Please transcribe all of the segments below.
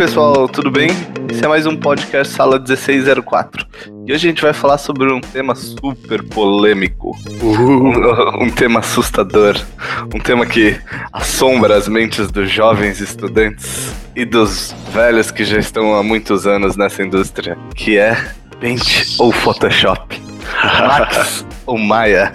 pessoal, tudo bem? Esse é mais um podcast Sala 1604. E hoje a gente vai falar sobre um tema super polêmico. Um, um tema assustador. Um tema que assombra as mentes dos jovens estudantes e dos velhos que já estão há muitos anos nessa indústria. Que é Paint ou Photoshop. Max ou Maya.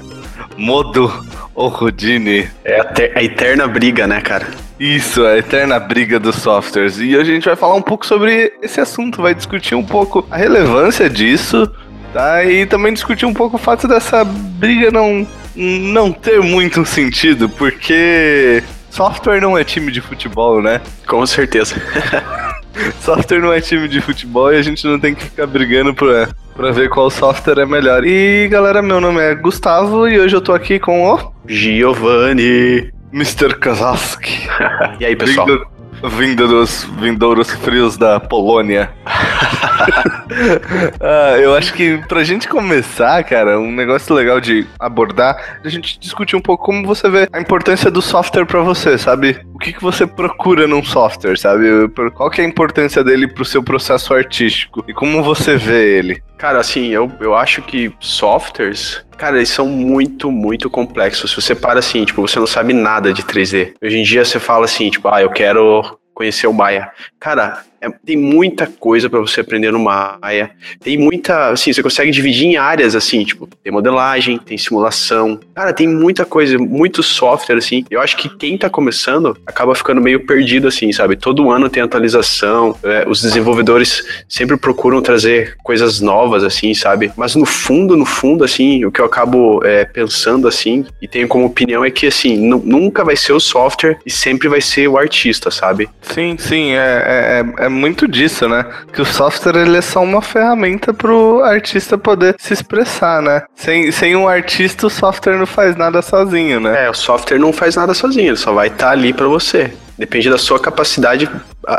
Modo ou Houdini. É a, a eterna briga, né, cara? Isso, a eterna briga dos softwares. E hoje a gente vai falar um pouco sobre esse assunto, vai discutir um pouco a relevância disso, tá? E também discutir um pouco o fato dessa briga não, não ter muito sentido, porque software não é time de futebol, né? Com certeza. software não é time de futebol e a gente não tem que ficar brigando pra, pra ver qual software é melhor. E galera, meu nome é Gustavo e hoje eu tô aqui com o Giovanni. Mr. Kazaski. e aí, pessoal? Vindo, vindo dos vindouros frios da Polônia. ah, eu acho que pra gente começar, cara, um negócio legal de abordar, a gente discutir um pouco como você vê a importância do software para você, sabe? O que, que você procura num software, sabe? Qual que é a importância dele pro seu processo artístico e como você vê ele? Cara, assim, eu, eu acho que softwares, cara, eles são muito, muito complexos. Se você para assim, tipo, você não sabe nada de 3D. Hoje em dia você fala assim, tipo, ah, eu quero conhecer o Maya. Cara, é, tem muita coisa para você aprender no Maya. Tem muita, assim, você consegue dividir em áreas, assim, tipo, tem modelagem, tem simulação. Cara, tem muita coisa, muito software, assim. Eu acho que quem tá começando acaba ficando meio perdido, assim, sabe? Todo ano tem atualização, é, os desenvolvedores sempre procuram trazer coisas novas, assim, sabe? Mas no fundo, no fundo, assim, o que eu acabo é, pensando, assim, e tenho como opinião é que, assim, nunca vai ser o software e sempre vai ser o artista, sabe? Sim, sim, é, é, é muito disso, né? Que o software ele é só uma ferramenta pro artista poder se expressar, né? Sem, sem um artista, o software não faz nada sozinho, né? É, o software não faz nada sozinho, ele só vai estar tá ali para você. Depende da sua capacidade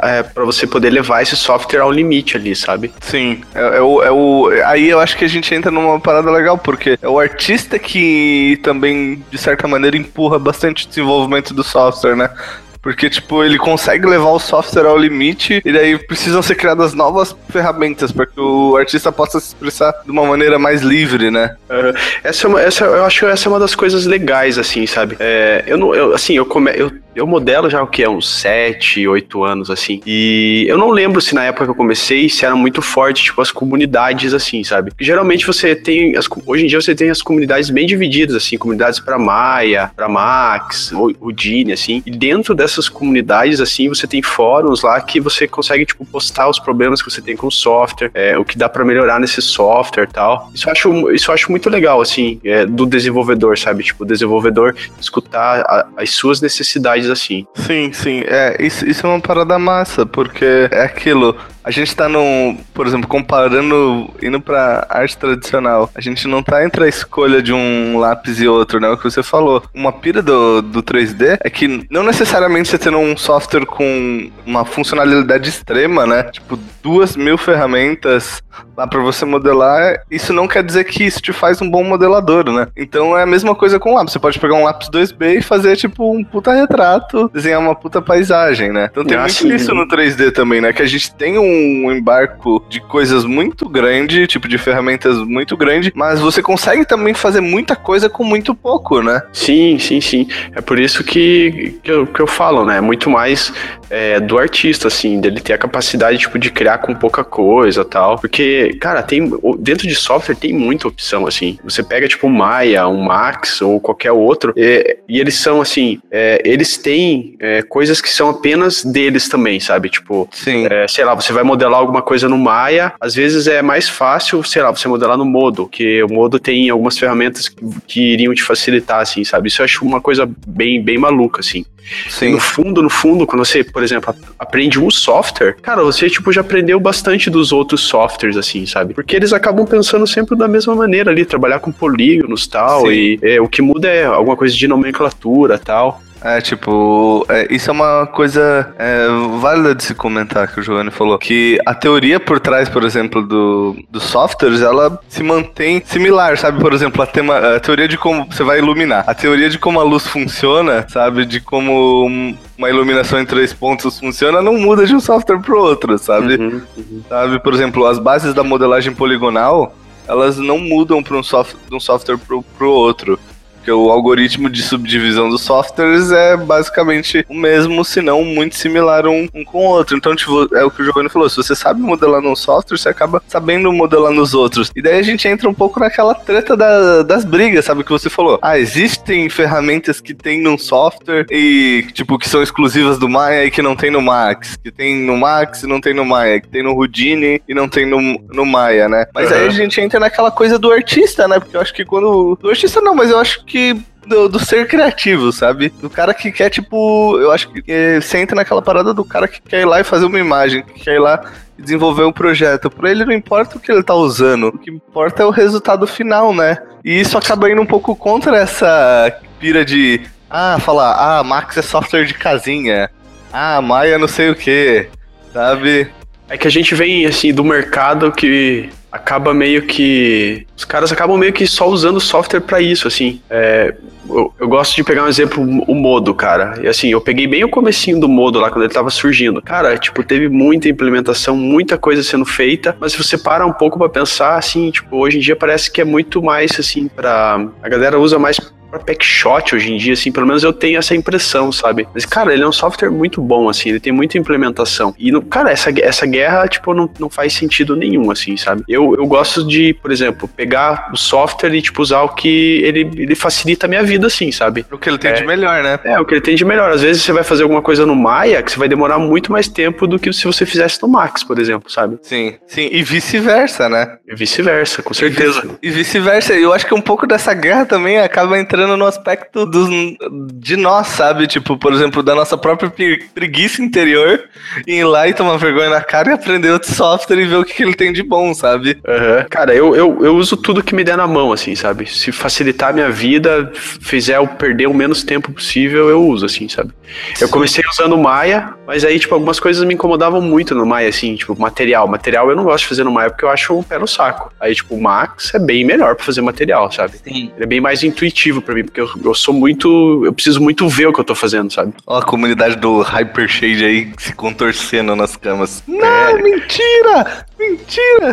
é, para você poder levar esse software ao limite ali, sabe? Sim. É, é, o, é o, aí eu acho que a gente entra numa parada legal, porque é o artista que também, de certa maneira, empurra bastante o desenvolvimento do software, né? Porque, tipo, ele consegue levar o software ao limite e daí precisam ser criadas novas ferramentas para que o artista possa se expressar de uma maneira mais livre, né? Uhum. Essa, é uma, essa, eu acho que essa é uma das coisas legais, assim, sabe? É, eu não, eu, assim, eu, come, eu eu modelo já o que é uns 7, 8 anos assim. E eu não lembro se na época que eu comecei se era muito forte, tipo as comunidades assim, sabe? Porque geralmente você tem as, hoje em dia você tem as comunidades bem divididas assim, comunidades para Maia, para Max, Houdini assim. E dentro dessas comunidades assim, você tem fóruns lá que você consegue tipo postar os problemas que você tem com o software, é, o que dá para melhorar nesse software, tal. Isso eu acho isso eu acho muito legal assim, é, do desenvolvedor, sabe? Tipo, o desenvolvedor escutar a, as suas necessidades assim. Sim, sim. É, isso, isso é uma parada massa, porque é aquilo. A gente tá num, por exemplo, comparando, indo pra arte tradicional, a gente não tá entre a escolha de um lápis e outro, né? O que você falou. Uma pira do, do 3D é que não necessariamente você tendo um software com uma funcionalidade extrema, né? Tipo, duas mil ferramentas lá para você modelar, isso não quer dizer que isso te faz um bom modelador, né? Então é a mesma coisa com lápis. Você pode pegar um lápis 2B e fazer, tipo, um puta retrato, desenhar uma puta paisagem, né? Então tem muito isso no 3D também, né? Que a gente tem um um embarco de coisas muito grande, tipo de ferramentas muito grande, mas você consegue também fazer muita coisa com muito pouco, né? Sim, sim, sim. É por isso que, que, eu, que eu falo, né? Muito mais é, do artista, assim, dele ter a capacidade, tipo, de criar com pouca coisa tal. Porque, cara, tem. Dentro de software tem muita opção, assim. Você pega, tipo, um Maya, um Max ou qualquer outro, e, e eles são, assim, é, eles têm é, coisas que são apenas deles também, sabe? Tipo, Sim. É, sei lá, você vai modelar alguma coisa no Maya, às vezes é mais fácil, sei lá, você modelar no Modo, que o Modo tem algumas ferramentas que, que iriam te facilitar, assim, sabe? Isso eu acho uma coisa bem, bem maluca, assim. Sim. No fundo, no fundo, quando você, por exemplo, aprende um software, cara, você, tipo, já aprendeu bastante dos outros softwares, assim, sabe? Porque eles acabam pensando sempre da mesma maneira ali, trabalhar com polígonos tal, Sim. e é, o que muda é alguma coisa de nomenclatura tal. É, tipo, é, isso é uma coisa é, válida de se comentar que o Giovanni falou. Que a teoria por trás, por exemplo, do, dos softwares, ela se mantém similar, sabe? Por exemplo, a, tema, a teoria de como você vai iluminar, a teoria de como a luz funciona, sabe? De como uma iluminação em três pontos funciona, não muda de um software pro outro, sabe? Uhum, uhum. Sabe, por exemplo, as bases da modelagem poligonal, elas não mudam para um soft, de um software pro, pro outro. Porque o algoritmo de subdivisão dos softwares é basicamente o mesmo, se não muito similar um, um, com o outro. Então, tipo, é o que o Giovanni falou: se você sabe modelar num software, você acaba sabendo modelar nos outros. E daí a gente entra um pouco naquela treta da, das brigas, sabe? Que você falou. Ah, existem ferramentas que tem num software e, tipo, que são exclusivas do Maya e que não tem no Max. Que tem no Max e não tem no Maya. Que tem no Houdini e não tem no, no Maya, né? Mas uhum. aí a gente entra naquela coisa do artista, né? Porque eu acho que quando. Do artista não, mas eu acho que que do, do, ser criativo, sabe? Do cara que quer, tipo, eu acho que é, você entra naquela parada do cara que quer ir lá e fazer uma imagem, que quer ir lá e desenvolver um projeto. Pra ele não importa o que ele tá usando, o que importa é o resultado final, né? E isso acaba indo um pouco contra essa pira de, ah, falar, ah, Max é software de casinha, ah, Maia não sei o que, sabe? É que a gente vem, assim, do mercado que acaba meio que. Os caras acabam meio que só usando software para isso, assim. É, eu, eu, gosto de pegar um exemplo, o Modo, cara. E assim, eu peguei bem o comecinho do Modo lá, quando ele tava surgindo. Cara, tipo, teve muita implementação, muita coisa sendo feita, mas se você para um pouco para pensar, assim, tipo, hoje em dia parece que é muito mais, assim, pra... A galera usa mais pra Packshot hoje em dia, assim, pelo menos eu tenho essa impressão, sabe? Mas, cara, ele é um software muito bom, assim, ele tem muita implementação. E, no, cara, essa, essa guerra, tipo, não, não faz sentido nenhum, assim, sabe? Eu, eu gosto de, por exemplo, pegar o software e, tipo, usar o que ele, ele facilita a minha vida, assim, sabe? O que ele tem é, de melhor, né? É, o que ele tem de melhor. Às vezes você vai fazer alguma coisa no Maya que você vai demorar muito mais tempo do que se você fizesse no Max, por exemplo, sabe? Sim, sim. E vice-versa, né? E vice-versa, com certeza. E vice-versa. Eu acho que um pouco dessa guerra também acaba entrando entrando no aspecto dos, de nós, sabe? Tipo, por exemplo, da nossa própria preguiça interior, ir lá e tomar vergonha na cara e aprender outro software e ver o que, que ele tem de bom, sabe? Uhum. Cara, eu, eu, eu uso tudo que me der na mão, assim, sabe? Se facilitar a minha vida, fizer eu perder o menos tempo possível, eu uso, assim, sabe? Eu comecei usando o Maya, mas aí, tipo, algumas coisas me incomodavam muito no Maya, assim, tipo, material. Material eu não gosto de fazer no Maya porque eu acho um pé no saco. Aí, tipo, o Max é bem melhor pra fazer material, sabe? Sim. Ele é bem mais intuitivo para mim, porque eu, eu sou muito. Eu preciso muito ver o que eu tô fazendo, sabe? Ó, a comunidade do Hypershade aí se contorcendo nas camas. Não, é. mentira! Mentira!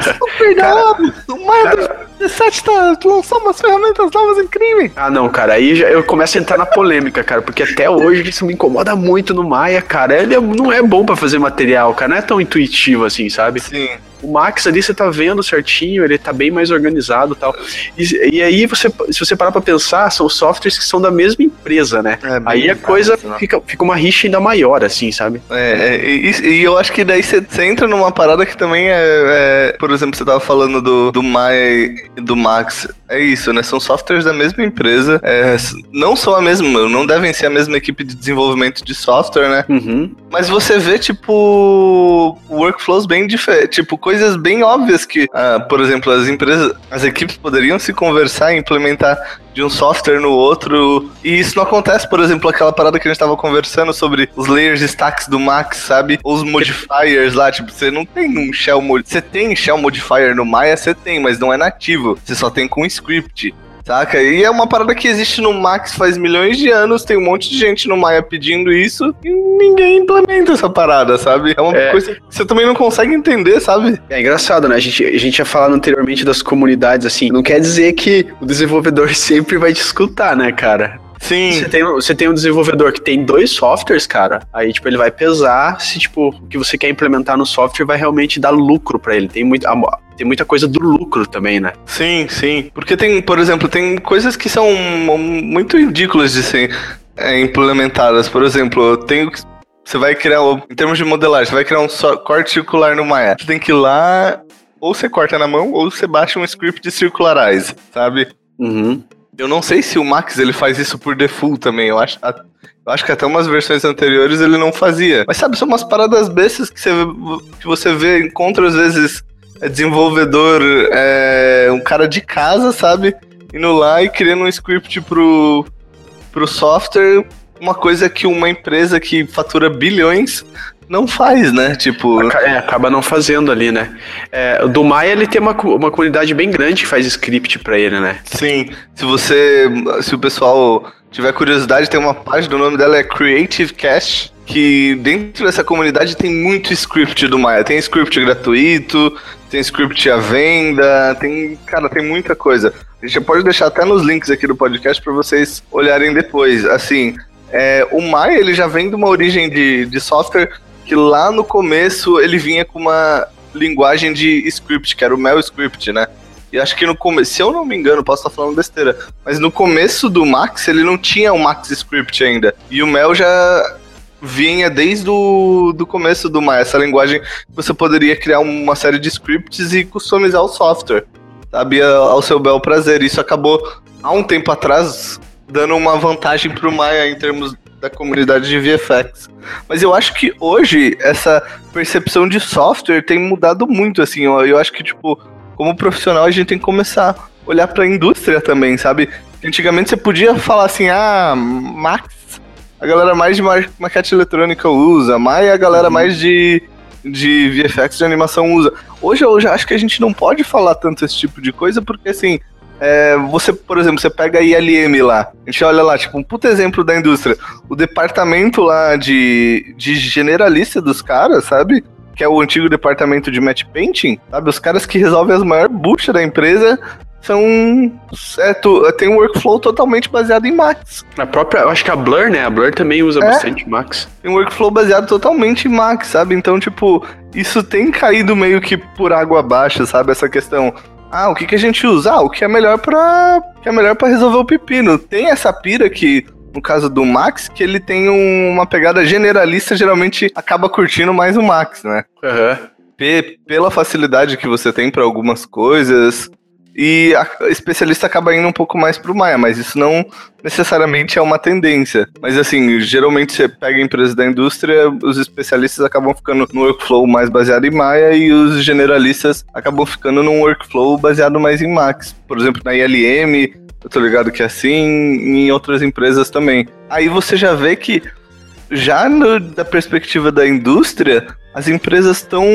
Super cara, o Maia 2017 tá, lançou umas ferramentas novas incríveis. Ah, não, cara, aí já, eu começo a entrar na polêmica, cara, porque até hoje isso me incomoda muito no Maia, cara. Ele é, não é bom para fazer material, cara, não é tão intuitivo assim, sabe? Sim. O Max ali você tá vendo certinho, ele tá bem mais organizado tal. E, e aí, você, se você parar pra pensar, são softwares que são da mesma empresa, né? É, aí a coisa né? fica, fica uma rixa ainda maior, assim, sabe? É, é e, e, eu acho que daí você, você, entra numa parada que também é, é, Por exemplo, você tava falando do, do Mai do Max. É isso, né? São softwares da mesma empresa. É, não são a mesma, não devem ser a mesma equipe de desenvolvimento de software, né? Uhum. Mas você vê, tipo, workflows bem diferentes. Tipo, coisas bem óbvias que, ah, por exemplo, as empresas, as equipes poderiam se conversar e implementar de um software no outro. E isso não acontece, por exemplo, aquela parada que a gente tava conversando sobre os layers stacks do Max, sabe? Os modifiers lá, tipo, você não tem um shell Você tem shell modifier no Maya, você tem, mas não é nativo. Você só tem com script. Saca? E é uma parada que existe no Max faz milhões de anos, tem um monte de gente no Maya pedindo isso e ninguém implementa essa parada, sabe? É uma é. coisa que você também não consegue entender, sabe? É engraçado, né? A gente, a gente tinha falado anteriormente das comunidades, assim, não quer dizer que o desenvolvedor sempre vai te escutar, né, cara? Sim. Você tem, você tem um desenvolvedor que tem dois softwares, cara. Aí, tipo, ele vai pesar se, tipo, o que você quer implementar no software vai realmente dar lucro para ele. Tem muito, tem muita coisa do lucro também, né? Sim, sim. Porque tem, por exemplo, tem coisas que são muito ridículas de ser é, implementadas. Por exemplo, tem você vai criar, em termos de modelagem, você vai criar um corte circular no Maya. Você tem que ir lá, ou você corta na mão, ou você baixa um script de circularize, sabe? Uhum. Eu não sei se o Max ele faz isso por default também. Eu acho, eu acho que até umas versões anteriores ele não fazia. Mas sabe, são umas paradas bestas que você, que você vê, encontra às vezes é desenvolvedor, é, um cara de casa, sabe? Indo lá e criando um script pro, pro software, uma coisa que uma empresa que fatura bilhões não faz, né? Tipo. É, acaba não fazendo ali, né? É, do Maia ele tem uma, uma comunidade bem grande que faz script para ele, né? Sim. Se você. Se o pessoal tiver curiosidade, tem uma página, o nome dela é Creative Cast, que dentro dessa comunidade tem muito script do Maya. Tem script gratuito, tem script à venda, tem, cara, tem muita coisa. A gente pode deixar até nos links aqui do podcast para vocês olharem depois. Assim, é, o Maya ele já vem de uma origem de, de software que lá no começo ele vinha com uma linguagem de script, que era o Mel Script, né? E acho que no começo, se eu não me engano, posso estar falando besteira, mas no começo do Max ele não tinha o Max Script ainda. E o Mel já vinha desde o do começo do Maya, essa linguagem você poderia criar uma série de scripts e customizar o software, sabe, ao seu bel prazer. Isso acabou há um tempo atrás dando uma vantagem para o Maya em termos da comunidade de VFX. Mas eu acho que hoje essa percepção de software tem mudado muito, assim, eu, eu acho que, tipo, como profissional a gente tem que começar a olhar para a indústria também, sabe? Antigamente você podia falar assim, ah, Max a galera mais de maquete eletrônica usa, Maya a galera uhum. mais de, de VFX de animação usa. Hoje eu já acho que a gente não pode falar tanto esse tipo de coisa, porque assim, é, você, por exemplo, você pega a ILM lá, a gente olha lá, tipo, um puto exemplo da indústria. O departamento lá de, de generalista dos caras, sabe? Que é o antigo departamento de match painting, sabe? Os caras que resolvem as maiores buchas da empresa são. É, tu, tem um workflow totalmente baseado em Max. A própria. Eu acho que a Blur, né? A Blur também usa é, bastante Max. Tem um workflow baseado totalmente em Max, sabe? Então, tipo, isso tem caído meio que por água abaixo, sabe? Essa questão. Ah, o que, que a gente usa? Ah, o que é melhor para que é melhor para resolver o pepino. Tem essa pira que no caso do Max, que ele tem um, uma pegada generalista, geralmente acaba curtindo mais o Max, né? Uhum. pela facilidade que você tem para algumas coisas, e a especialista acaba indo um pouco mais pro Maia, mas isso não necessariamente é uma tendência. Mas assim, geralmente você pega empresas da indústria, os especialistas acabam ficando no workflow mais baseado em Maia e os generalistas acabam ficando num workflow baseado mais em Max. Por exemplo, na ILM, eu tô ligado que é assim, em outras empresas também. Aí você já vê que já no, da perspectiva da indústria, as empresas estão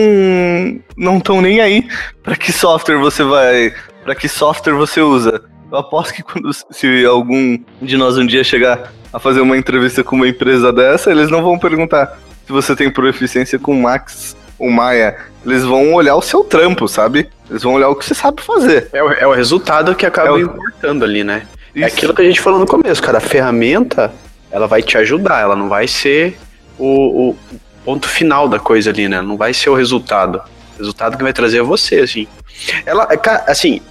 não estão nem aí para que software você vai para que software você usa. Eu aposto que quando se algum de nós um dia chegar a fazer uma entrevista com uma empresa dessa, eles não vão perguntar se você tem proficiência com Max ou Maya. Eles vão olhar o seu trampo, sabe? Eles vão olhar o que você sabe fazer. É o, é o resultado que acaba é o... importando ali, né? É Isso. É aquilo que a gente falou no começo, cara. A ferramenta, ela vai te ajudar, ela não vai ser o, o ponto final da coisa ali, né? Não vai ser o resultado. O resultado que vai trazer é você, assim. Ela, assim,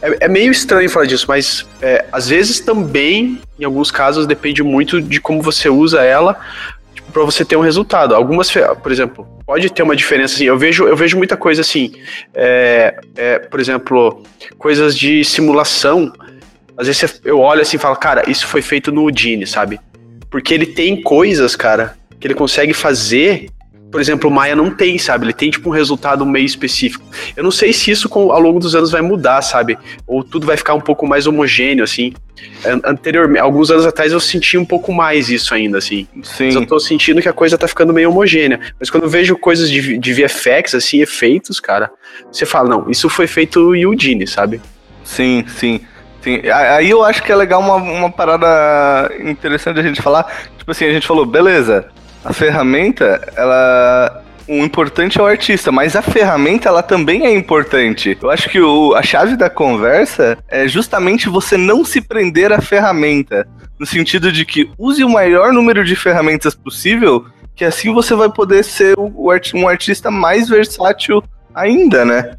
é, é, meio estranho falar disso, mas é, às vezes também, em alguns casos, depende muito de como você usa ela tipo, para você ter um resultado. Algumas, por exemplo, pode ter uma diferença. Assim, eu vejo, eu vejo muita coisa assim, é, é, por exemplo, coisas de simulação. Às vezes eu olho assim e falo, cara, isso foi feito no Houdini, sabe? Porque ele tem coisas, cara, que ele consegue fazer por exemplo, o Maia não tem, sabe? Ele tem tipo um resultado meio específico. Eu não sei se isso ao longo dos anos vai mudar, sabe? Ou tudo vai ficar um pouco mais homogêneo, assim. Anteriormente, alguns anos atrás eu senti um pouco mais isso ainda, assim. Sim. Mas eu tô sentindo que a coisa tá ficando meio homogênea. Mas quando eu vejo coisas de, de VFX, assim, efeitos, cara, você fala, não, isso foi feito em Houdini, sabe? Sim, sim. Sim, aí eu acho que é legal uma, uma parada interessante a gente falar. Tipo assim, a gente falou, beleza, a ferramenta, ela o importante é o artista, mas a ferramenta ela também é importante. Eu acho que o, a chave da conversa é justamente você não se prender à ferramenta, no sentido de que use o maior número de ferramentas possível, que assim você vai poder ser o, um artista mais versátil ainda, né?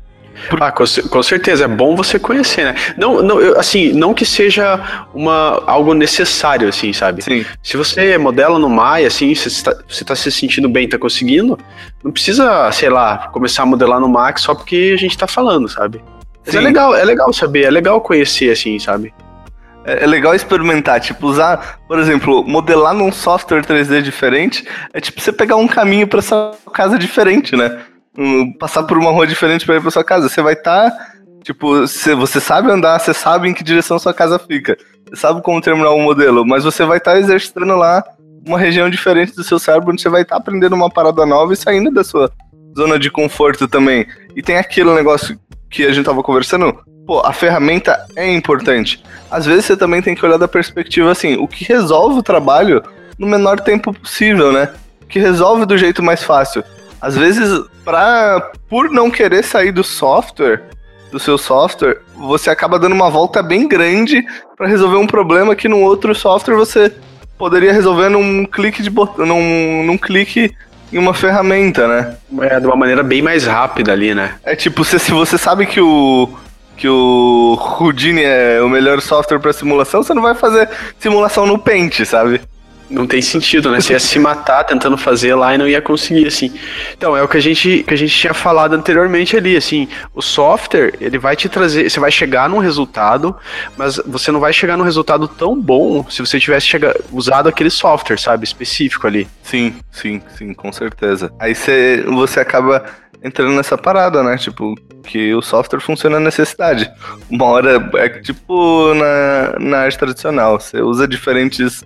Ah, com, com, certeza, é bom você conhecer, né? Não, não, eu, assim, não que seja uma, algo necessário, assim, sabe? Sim. Se você modela no Maya, assim, você está, você tá se sentindo bem, tá conseguindo, não precisa, sei lá, começar a modelar no Max só porque a gente tá falando, sabe? Mas é legal, é legal saber, é legal conhecer, assim, sabe? É, é legal experimentar, tipo, usar, por exemplo, modelar num software 3D diferente, é tipo você pegar um caminho para sua casa diferente, né? Passar por uma rua diferente para ir para sua casa. Você vai estar, tá, tipo, se você sabe andar, você sabe em que direção sua casa fica, você sabe como terminar um modelo, mas você vai estar tá exercitando lá uma região diferente do seu cérebro, onde você vai estar tá aprendendo uma parada nova e saindo da sua zona de conforto também. E tem aquele negócio que a gente tava conversando, pô, a ferramenta é importante. Às vezes você também tem que olhar da perspectiva assim, o que resolve o trabalho no menor tempo possível, né? O que resolve do jeito mais fácil. Às vezes, pra, por não querer sair do software, do seu software, você acaba dando uma volta bem grande para resolver um problema que no outro software você poderia resolver num clique de botão, num, num clique em uma ferramenta, né? É, de uma maneira bem mais rápida ali, né? É tipo, se, se você sabe que o que o Houdini é o melhor software para simulação, você não vai fazer simulação no Paint, sabe? Não tem sentido, né? Você ia se matar tentando fazer lá e não ia conseguir, assim. Então, é o que a gente, que a gente tinha falado anteriormente ali, assim. O software, ele vai te trazer... Você vai chegar num resultado, mas você não vai chegar num resultado tão bom se você tivesse chegado, usado aquele software, sabe? Específico ali. Sim, sim, sim, com certeza. Aí você, você acaba entrando nessa parada, né? Tipo, que o software funciona na necessidade. Uma hora é tipo na, na arte tradicional. Você usa diferentes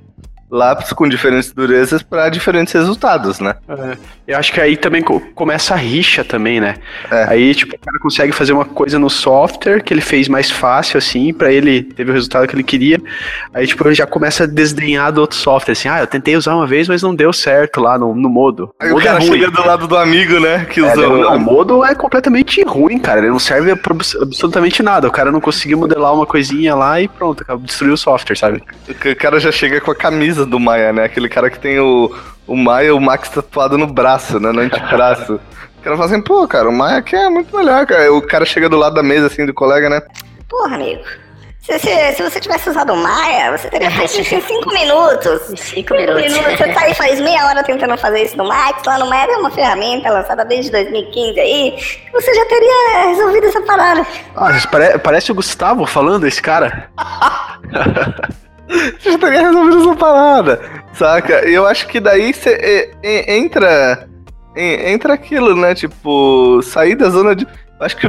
lápis com diferentes durezas para diferentes resultados, né? É, eu acho que aí também começa a rixa também, né? É. Aí, tipo, o cara consegue fazer uma coisa no software que ele fez mais fácil, assim, para ele teve o resultado que ele queria. Aí, tipo, ele já começa a desdenhar do outro software, assim, ah, eu tentei usar uma vez, mas não deu certo lá no, no modo. Aí o, o cara é chega do lado do amigo, né? Que é, usou. Não, o modo é completamente ruim, cara. Ele não serve pra absolutamente nada. O cara não conseguiu modelar uma coisinha lá e pronto, destruiu o software, sabe? O cara já chega com a camisa do Maia, né? Aquele cara que tem o, o Maia e o Max tatuado no braço, né? No antebraço. o cara fala assim, pô, cara, o Maia aqui é muito melhor, cara. O cara chega do lado da mesa, assim, do colega, né? Porra, amigo. Se, se, se, você tivesse usado o Maia, você teria feito isso em 5 minutos. 5 minutos. Você tá aí faz meia hora tentando fazer isso no Max. Lá no Maia é uma ferramenta lançada desde 2015 aí. Você já teria resolvido essa parada. Ah, parece, parece o Gustavo falando, esse cara. Já teria resolvido essa parada, saca? Eu acho que daí você entra. Entra aquilo, né? Tipo, sair da zona de. Acho que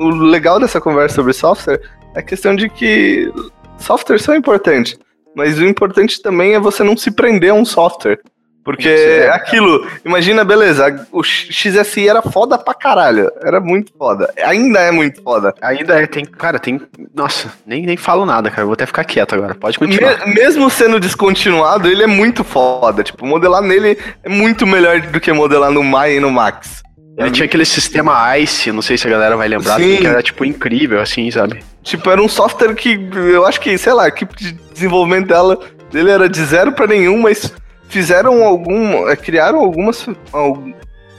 o legal dessa conversa sobre software é a questão de que softwares são importantes. Mas o importante também é você não se prender a um software. Porque é aquilo, imagina, beleza, o XSI era foda pra caralho. Era muito foda. Ainda é muito foda. Ainda é, tem. Cara, tem. Nossa, nem, nem falo nada, cara. Vou até ficar quieto agora. Pode continuar. Me, mesmo sendo descontinuado, ele é muito foda. Tipo, modelar nele é muito melhor do que modelar no Maya e no Max. Ele tinha aquele sistema ICE, não sei se a galera vai lembrar, Sim. que era tipo incrível, assim, sabe? Tipo, era um software que eu acho que, sei lá, a equipe de desenvolvimento dela, dele era de zero para nenhum, mas fizeram algum. É, criaram algumas.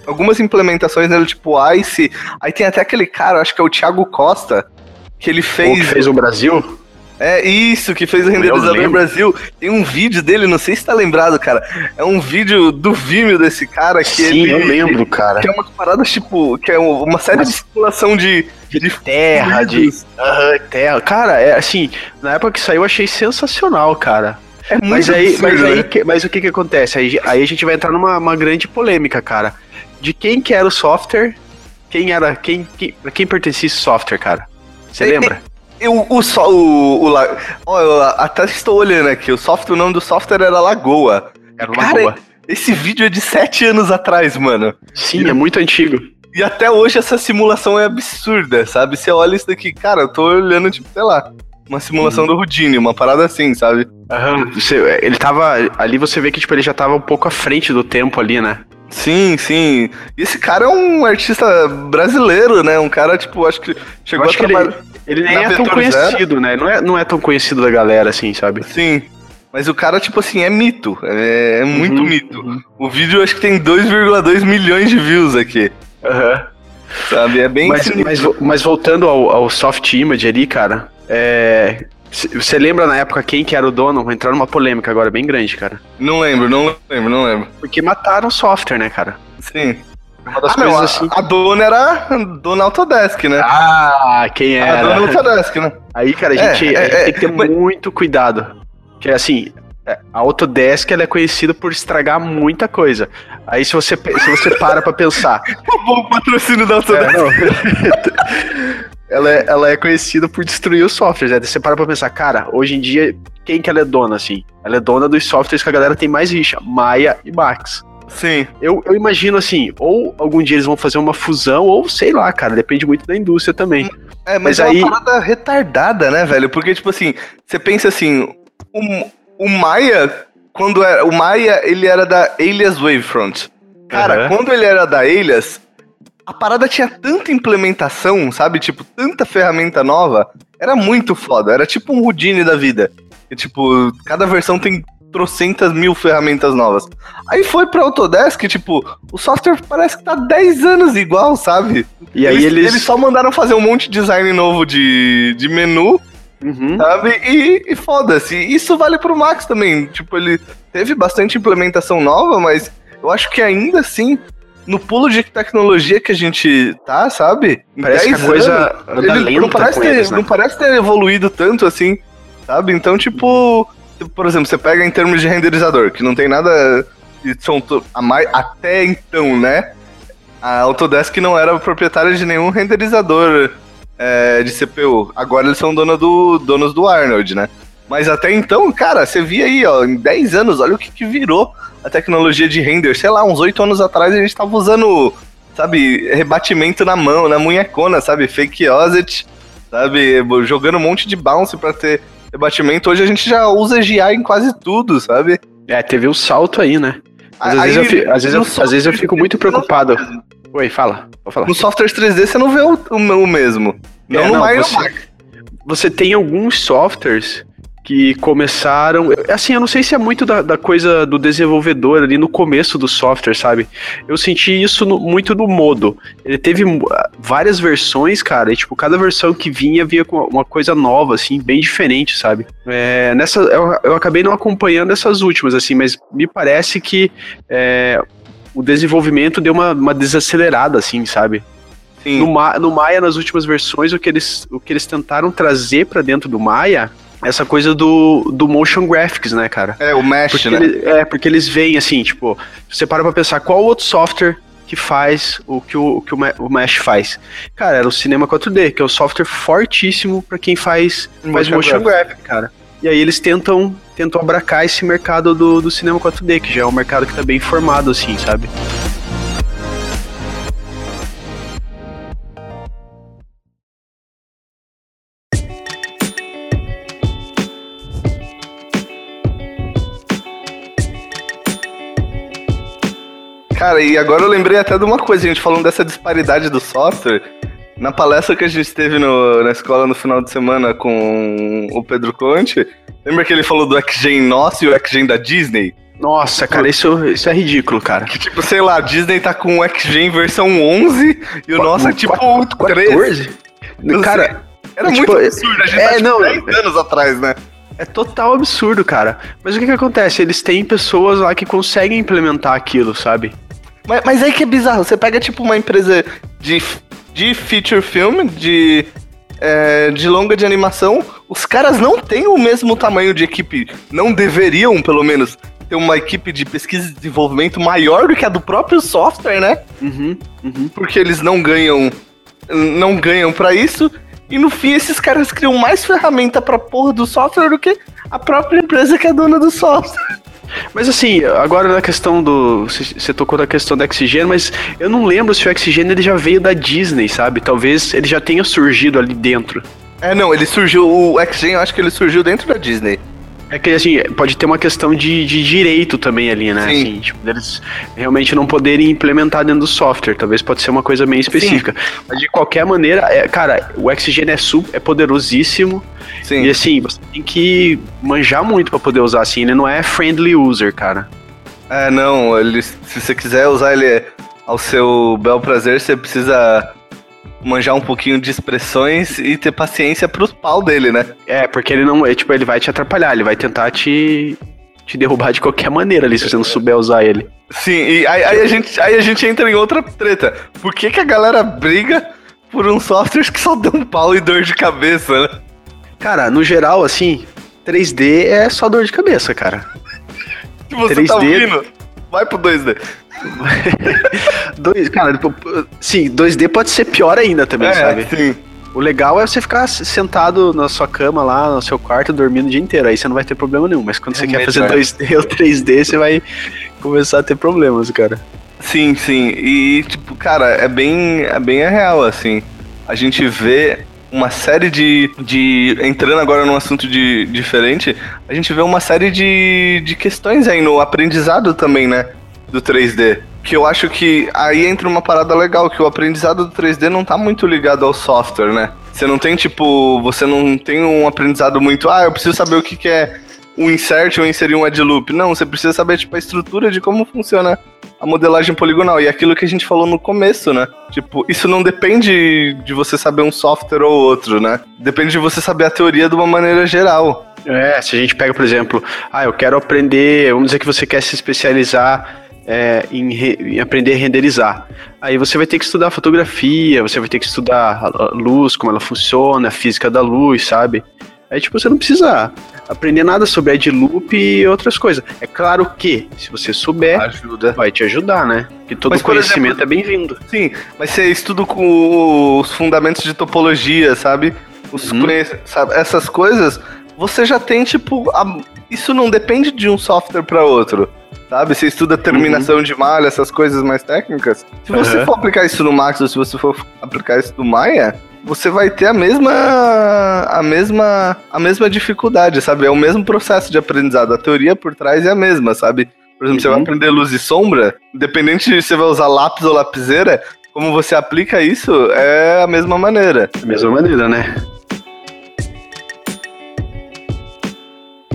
Algumas implementações nele, tipo Ice. Aí tem até aquele cara, acho que é o Thiago Costa, que ele fez. O que fez o Brasil? É isso, que fez o renderizador no Brasil. Tem um vídeo dele, não sei se tá lembrado, cara. É um vídeo do Vimeo desse cara que Sim, ele. eu lembro, cara. Que é umas paradas, tipo, que é uma série Mas... de simulação de, de, de terra, de. Uhum, terra. Cara, é assim, na época que saiu eu achei sensacional, cara. É muito mas aí, mas, aí né? mas o que que acontece? Aí, aí a gente vai entrar numa grande polêmica, cara. De quem que era o software? Quem era. Quem, quem, pra quem pertencia esse software, cara? Você lembra? Eu, o, o, o, o, eu até estou olhando aqui. O software, o nome do software era Lagoa. Era Lagoa. Cara, esse vídeo é de sete anos atrás, mano. Sim, e, é muito antigo. E até hoje essa simulação é absurda, sabe? Você olha isso daqui, cara, eu tô olhando, tipo, sei lá, uma simulação do Houdini, uma parada assim, sabe? Você, ele tava. Ali você vê que tipo, ele já tava um pouco à frente do tempo ali, né? Sim, sim. E esse cara é um artista brasileiro, né? Um cara, tipo, acho que chegou acho a trabalhar. Ele, ele nem é tão conhecido, Zero. né? Não é, não é tão conhecido da galera, assim, sabe? Sim. Mas o cara, tipo assim, é mito. É, é muito uhum, mito. O vídeo acho que tem 2,2 milhões de views aqui. Aham. Sabe? É bem. Mas, mas, mas, voltando ao, ao soft image ali, cara, é, você lembra na época quem que era o dono? Vou entrar numa polêmica agora bem grande, cara. Não lembro, não lembro, não lembro. Porque mataram o software, né, cara? Sim. Uma das ah, coisas não, assim. A, dona era a dona Autodesk, né? Ah, quem era? A dona Autodesk, né? Aí, cara, a gente, é, a gente é, tem que ter mas... muito cuidado. Que é assim, é, a Autodesk ela é conhecida por estragar muita coisa. Aí se você, se você para pra pensar. O bom patrocínio da Autodesk. É, ela é, ela é conhecida por destruir os softwares. Né? Você para pra pensar, cara, hoje em dia, quem que ela é dona, assim? Ela é dona dos softwares que a galera tem mais rixa, Maya e Max. Sim. Eu, eu imagino assim, ou algum dia eles vão fazer uma fusão, ou sei lá, cara, depende muito da indústria também. É, mas, Mas é aí- uma parada retardada, né, velho? Porque, tipo assim, você pensa assim, o, o Maia, quando era. O Maia, ele era da Alias Wavefront. Cara, Aham. quando ele era da Alias, a parada tinha tanta implementação, sabe? Tipo, tanta ferramenta nova. Era muito foda. Era tipo um Houdini da vida. E, tipo, cada versão tem trocentas mil ferramentas novas. Aí foi pra Autodesk, tipo, o software parece que tá 10 anos igual, sabe? E aí eles. eles só mandaram fazer um monte de design novo de, de menu, Uhum. sabe? E, e foda-se. Isso vale pro Max também. Tipo, ele teve bastante implementação nova, mas eu acho que ainda assim, no pulo de tecnologia que a gente tá, sabe? Em Parece que a 10 coisa anos, ele não parece, ter, eles, né? não parece ter evoluído tanto assim, sabe? Então, tipo, por exemplo, você pega em termos de renderizador, que não tem nada. que São a mais, até então, né? A Autodesk não era proprietária de nenhum renderizador é, de CPU. Agora eles são dono do, donos do Arnold, né? Mas até então, cara, você via aí, ó, em 10 anos, olha o que, que virou a tecnologia de render. Sei lá, uns 8 anos atrás a gente tava usando, sabe, rebatimento na mão, na munhecona, sabe? Fake Ozet, sabe? Jogando um monte de bounce pra ter rebatimento. Hoje a gente já usa GI em quase tudo, sabe? É, teve um salto aí, né? Mas às Aí, vezes, eu fico, às, vezes eu, no às vezes eu fico muito preocupado. Oi, fala. Pode falar. No software 3D você não vê o, o, o mesmo. Não É, no não, Mario você- Max. Você tem alguns softwares que começaram. Assim, eu não sei se é muito da, da coisa do desenvolvedor ali no começo do software, sabe? Eu senti isso no- muito no modo. Ele teve mu- várias versões, cara, e tipo, cada versão que vinha vinha com uma coisa nova, assim, bem diferente, sabe? É, nessa, eu, eu acabei não acompanhando essas últimas, assim, mas me parece que é, o desenvolvimento deu uma, uma desacelerada, assim, sabe? Sim. No, Ma- no Maya, nas últimas versões, o que eles, o que eles tentaram trazer pra dentro do Maya, essa coisa do, do motion graphics, né, cara? É, o Mesh, Porque, né? ele- é, porque eles veem assim, tipo, você para pra pensar qual outro software que faz o que o, o que o, Me- o Mesh faz. Cara, era o Cinema 4D, que é um software fortíssimo pra quem faz, faz Motion motion graphic, cara. E aí eles tentam, tentam abracar esse mercado do, do cinema 4D, que já é um mercado que tá bem formado, assim, sabe? Cara, e agora eu lembrei até de uma coisa, a gente falando dessa disparidade do software. Na palestra que a gente teve no- na escola no final de semana com o Pedro Conte, lembra que ele falou do XGen nosso e o XGen da Disney? Nossa, cara, isso, isso é ridículo, cara. Que tipo, sei lá, a Disney tá com o XGen versão 11 e o nosso é tipo Quatro- 13. 14? Eu Cara, Era tipo, muito absurdo, a gente é, tá tipo, não, 10 anos atrás, né? É total absurdo, cara. Mas o que que acontece? Eles têm pessoas lá que conseguem implementar aquilo, sabe? Mas, mas aí que é bizarro, você pega tipo uma empresa de, de feature film, de, é, de longa de animação, os caras não têm o mesmo tamanho de equipe, não deveriam, pelo menos, ter uma equipe de pesquisa e desenvolvimento maior do que a do próprio software, né? Uhum, uhum. Porque eles não ganham, não ganham para isso, e no fim esses caras criam mais ferramenta pra porra do software do que a própria empresa que é dona do software. Mas assim, agora na questão do. Você tocou na questão do Oxygen, mas eu não lembro se o Oxygen ele já veio da Disney, sabe? Talvez ele já tenha surgido ali dentro. É, não, ele surgiu, o X-Gen eu acho que ele surgiu dentro da Disney. É que assim, pode ter uma questão de, de direito também ali, né? Sim. Assim, tipo, deles realmente não poderem implementar dentro do software. Talvez pode ser uma coisa meio específica. Mas de qualquer maneira, é, cara, o Oxygen é, su- é poderosíssimo. Sim. E assim, você tem que manjar muito pra poder usar assim. Ele não é friendly user, cara. É, não, ele, se você quiser usar ele ao seu bel prazer, você precisa manjar um pouquinho de expressões e ter paciência pros pau dele, né? É, porque ele não. É, tipo, ele vai te atrapalhar, ele vai tentar te. te derrubar de qualquer maneira ali, se você não souber usar ele. Sim, e aí, aí a, gente, aí a gente entra em outra treta. Por que, que a galera briga por um software que só um pau e dor de cabeça, né? Cara, no geral, assim, 3D é só dor de cabeça, cara. Se você tá 3D. ouvindo, vai pro 2D. Dois, cara, sim, 2D pode ser pior ainda também, É, sabe? sim. O legal é você ficar sentado na sua cama lá, no seu quarto, dormindo o dia inteiro. Aí você não vai ter problema nenhum. Mas quando é você quer fazer 2D ou 3D, você vai começar a ter problemas, cara. Sim, sim. E, tipo, cara, é bem, é bem real, assim. A gente vê uma série de, de. Entrando agora num assunto de, diferente, a gente vê uma série de, de questões aí no aprendizado também, né? Do 3D. Que eu acho que aí entra uma parada legal, que o aprendizado do 3D não tá muito ligado ao software, né? Você não tem, tipo, você não tem um aprendizado muito, ah, eu preciso saber o que, que é um insert ou inserir um add loop. Não, você precisa saber, tipo, a estrutura de como funciona a modelagem poligonal. E aquilo que a gente falou no começo, né? Tipo, isso não depende de você saber um software ou outro, né? Depende de você saber a teoria de uma maneira geral. É, se a gente pega, por exemplo, ah, eu quero aprender, vamos dizer que você quer se especializar é, em, re, em, aprender a renderizar. Aí você vai ter que estudar fotografia, você vai ter que estudar a luz, como ela funciona, a física da luz, sabe? Aí, tipo, você não precisa aprender nada sobre Ed Loop e outras coisas. É claro que, se você souber, Ajuda. vai te ajudar, né? Que todo mas, conhecimento exemplo, é bem-vindo. Sim, mas você estuda com os fundamentos de topologia, sabe? Os hum. sabe? Essas coisas, você já tem, tipo. A... Isso não depende de um software para outro. Sabe? Você estuda terminação uhum. de malha, essas coisas mais técnicas. Se você uhum. for aplicar isso no Max ou se você for aplicar isso no Maya, você vai ter a mesma a mesma a mesma dificuldade, sabe? É o mesmo processo de aprendizado, a teoria por trás é a mesma, sabe? Por exemplo, uhum. você vai uhum. aprender luz e sombra, independente se você vai usar lápis ou lapiseira, como você aplica isso é a mesma maneira. A mesma maneira, né?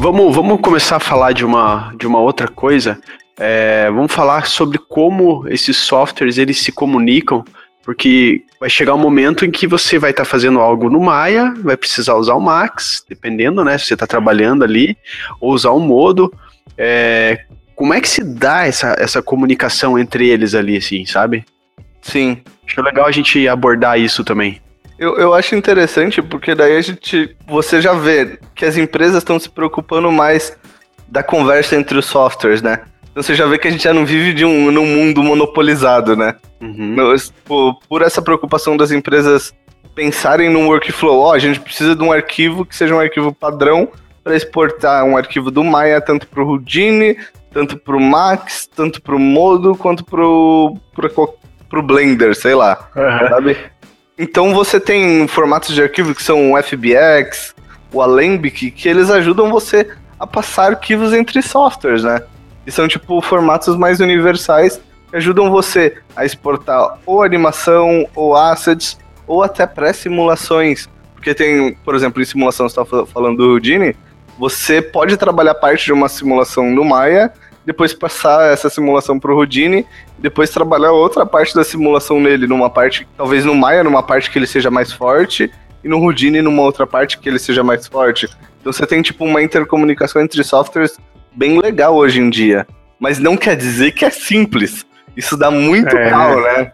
Vamos, vamos começar a falar de uma, de uma outra coisa. É, vamos falar sobre como esses softwares eles se comunicam porque vai chegar um momento em que você vai estar tá fazendo algo no Maya, vai precisar usar o Max, dependendo, né? Se você está trabalhando ali, ou usar o modo. É, como é que se dá essa, essa comunicação entre eles ali, assim, sabe? Sim. Acho legal a gente abordar isso também. Eu, eu acho interessante porque daí a gente. Você já vê que as empresas estão se preocupando mais da conversa entre os softwares, né? Então você já vê que a gente já não vive de um, num mundo monopolizado, né? Uhum. Por, por, essa preocupação das empresas pensarem num workflow, ó, oh, a gente precisa de um arquivo que seja um arquivo padrão para exportar um arquivo do Maya tanto para o Houdini, tanto para o Max, tanto para o Modo, quanto para o Blender, sei lá, uhum. sabe? Então você tem formatos de arquivo que são o FBX, o Alembic, que eles ajudam você a passar arquivos entre softwares, né? E são tipo formatos mais universais que ajudam você a exportar ou animação, ou assets, ou até pré-simulações. Porque tem, por exemplo, em simulação, você está falando do Houdini, você pode trabalhar parte de uma simulação no Maya, depois passar essa simulação para o Houdini, depois trabalhar outra parte da simulação nele, numa parte, talvez no Maya, numa parte que ele seja mais forte, e no Houdini numa outra parte que ele seja mais forte. Então você tem tipo uma intercomunicação entre softwares bem legal hoje em dia. Mas não quer dizer que é simples. Isso dá muito é. mal, né?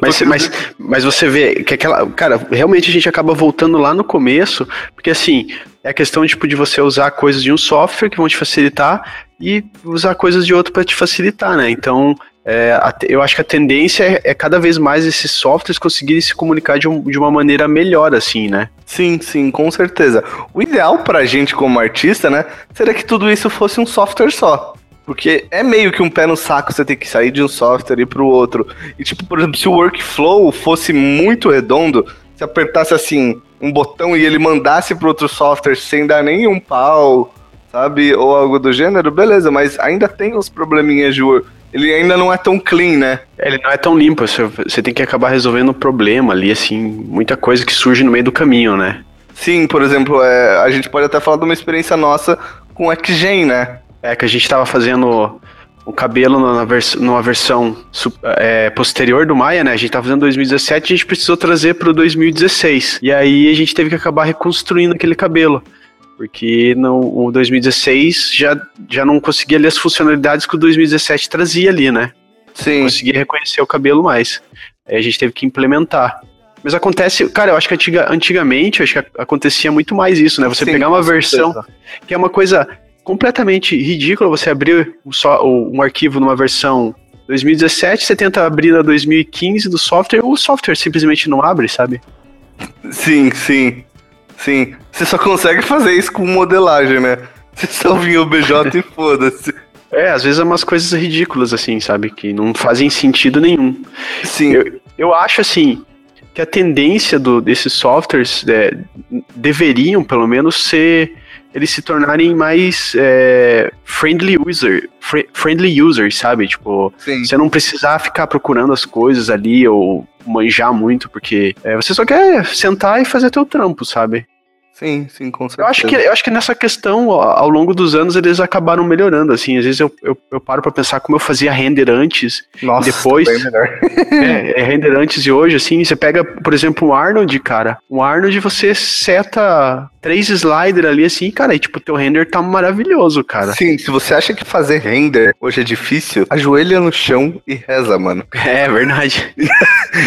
mas, mas, mas você vê que aquela. Cara, realmente a gente acaba voltando lá no começo, porque assim, é a questão tipo, de você usar coisas de um software que vão te facilitar e usar coisas de outro para te facilitar, né? Então, é, eu acho que a tendência é, é, cada vez mais esses softwares conseguirem se comunicar de, um, de uma maneira melhor, assim, né? Sim, sim, com certeza. O ideal pra gente como artista, né, seria que tudo isso fosse um software só. Porque é meio que um pé no saco você ter que sair de um software e ir pro outro. E tipo, por exemplo, se o workflow fosse muito redondo, se apertasse assim um botão e ele mandasse para outro software sem dar nenhum pau, sabe? Ou algo do gênero, beleza, mas ainda tem uns probleminhas de ele ainda não é tão clean, né? Ele não é tão limpo, você, tem que acabar resolvendo o problema ali, assim, muita coisa que surge no meio do caminho, né? Sim, por exemplo, é, a gente pode até falar de uma experiência nossa com XGen, né? É que a gente tava fazendo o cabelo na vers numa versão é, posterior do Maia, né? A gente tava fazendo 2017 e a gente precisou trazer pro 2016. E aí a gente teve que acabar reconstruindo aquele cabelo. Porque no o 2016 já, já não conseguia ali as funcionalidades que o 2017 trazia ali, né? Sim. Não conseguia reconhecer o cabelo mais. Aí a gente teve que implementar. Mas acontece, cara, eu acho que antiga, antigamente, acho que acontecia muito mais isso, né? Você Sim, pegar uma versão certeza. que é uma coisa completamente ridícula, você abrir só um arquivo numa versão 2017, você tenta abrir na 2015 do software, o software simplesmente não abre, sabe? Sim, sim. Sim. Você só consegue fazer isso com modelagem, né? Você só vinha o BJ e foda-se. É, às vezes é umas coisas ridículas, assim, sabe? Que não fazem sentido nenhum. Sim. Eu, eu acho, assim, que a tendência do, desses softwares é, deveriam, pelo menos, ser eles se tornarem mais é, friendly user, fr friendly users, sabe? Tipo, Sim. você não precisar ficar procurando as coisas ali ou manjar muito, porque é, você só quer sentar e fazer teu trampo, sabe? Sim, sim, com certeza. Eu acho que, eu acho que nessa questão, ao longo dos anos, eles acabaram melhorando, assim. Às vezes eu, eu, eu paro pra pensar como eu fazia render antes Nossa, depois. bem melhor. é, é render antes e hoje, assim. Você pega, por exemplo, o Arnold, cara. O Arnold, você seta três sliders ali, assim, cara, e tipo, teu render tá maravilhoso, cara. Sim, se você acha que fazer render hoje é difícil, ajoelha no chão e reza, mano. É, verdade.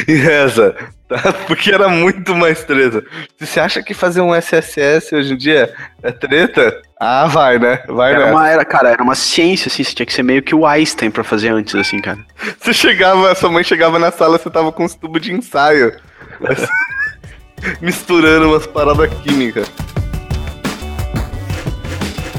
E reza, tá? Porque era muito mais treta. Se você acha que fazer um SSS hoje em dia é treta, ah, vai, né? Vai, Era né? uma, era, cara, era uma ciência, assim, você tinha que ser meio que o Einstein pra fazer antes, assim, cara. Você chegava, sua mãe chegava na sala, você tava com uns tubos de ensaio. misturando umas paradas químicas.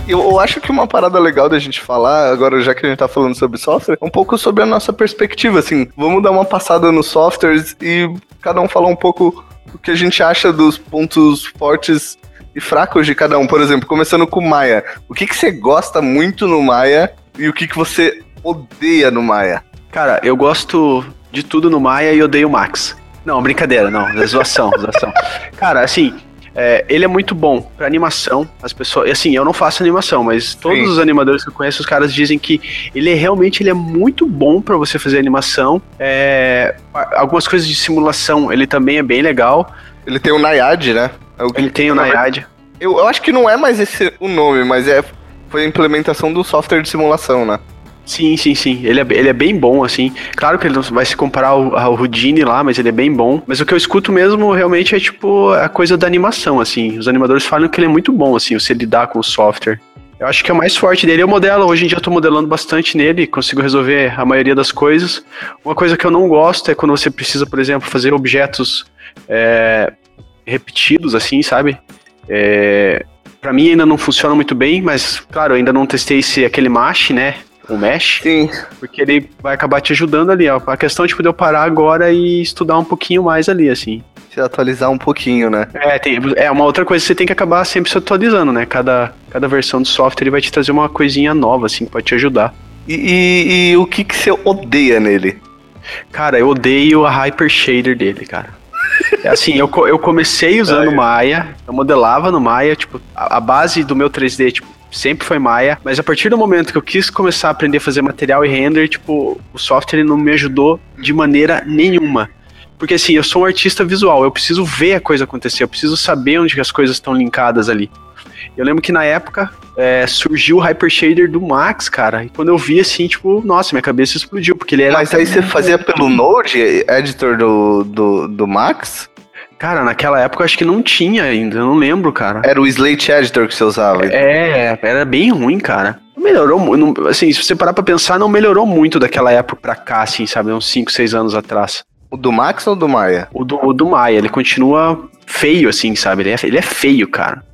Eu, acho que uma parada legal da gente falar, agora já que a gente tá falando sobre software, é um pouco sobre a nossa perspectiva, assim. Vamos dar uma passada nos softwares e cada um falar um pouco o que a gente acha dos pontos fortes e fracos de cada um. Por exemplo, começando com o Maia. O que, que você gosta muito no Maia e o que, que você odeia no Maia? Cara, eu gosto de tudo no Maia e odeio o Max. Não, brincadeira, não. É zoação, zoação. Cara, assim, é, ele é muito bom pra animação. As pessoas. Assim, eu não faço animação, mas todos Sim. os animadores que eu conheço, os caras dizem que ele é realmente ele é muito bom pra você fazer animação. É, algumas coisas de simulação, ele também é bem legal. Ele tem o Nayad, né? É o que- Ele tem o Nayad. Eu, eu acho que não é mais esse o nome, mas é foi a implementação do software de simulação, né? Sim, sim, sim. Ele é, ele é bem bom, assim. Claro que ele não vai se comparar ao, ao Houdini lá, mas ele é bem bom. Mas o que eu escuto mesmo realmente é tipo a coisa da animação, assim. Os animadores falam que ele é muito bom, assim, você lidar com o software. Eu acho que é o mais forte dele. Eu modelo, hoje em dia eu tô modelando bastante nele, consigo resolver a maioria das coisas. Uma coisa que eu não gosto é quando você precisa, por exemplo, fazer objetos é, repetidos, assim, sabe? É, para mim ainda não funciona muito bem, mas claro, ainda não testei esse aquele mesh, né? O mesh, Sim. porque ele vai acabar te ajudando ali, ó. A questão tipo, de eu parar agora e estudar um pouquinho mais ali, assim. Se atualizar um pouquinho, né? É, tem, é uma outra coisa que você tem que acabar sempre se atualizando, né? Cada, cada versão do software ele vai te trazer uma coisinha nova, assim, que pode te ajudar. E, e- e o que, que você odeia nele? Cara, eu odeio a Hyper Shader dele, cara. É assim, eu, eu comecei usando. Maya, eu modelava no Maya, tipo, a, a base do meu 3D, tipo, sempre foi Maya, mas a partir do momento que eu quis começar a aprender a fazer material e render, tipo, o software ele não me ajudou de maneira nenhuma. Porque assim, eu sou um artista visual, eu preciso ver a coisa acontecer, eu preciso saber onde as coisas estão linkadas ali. Eu lembro que na época é, surgiu o Hyper Shader do Max, cara, e quando eu vi assim, tipo, nossa, minha cabeça explodiu, porque ele era Mas aí você fazia pelo Node, editor do, do, do Max? Cara, naquela época eu acho que não tinha ainda, eu não lembro, cara. Era o Slate Editor que você usava. É, era bem ruim, cara. Não Melhorou muito, assim, se você parar pra pensar, não melhorou muito daquela época pra cá, assim, sabe, uns 5, 6 anos atrás. O do Max ou do Maia? O do, o do Maia, ele continua feio, assim, sabe, ele é, ele é feio, cara.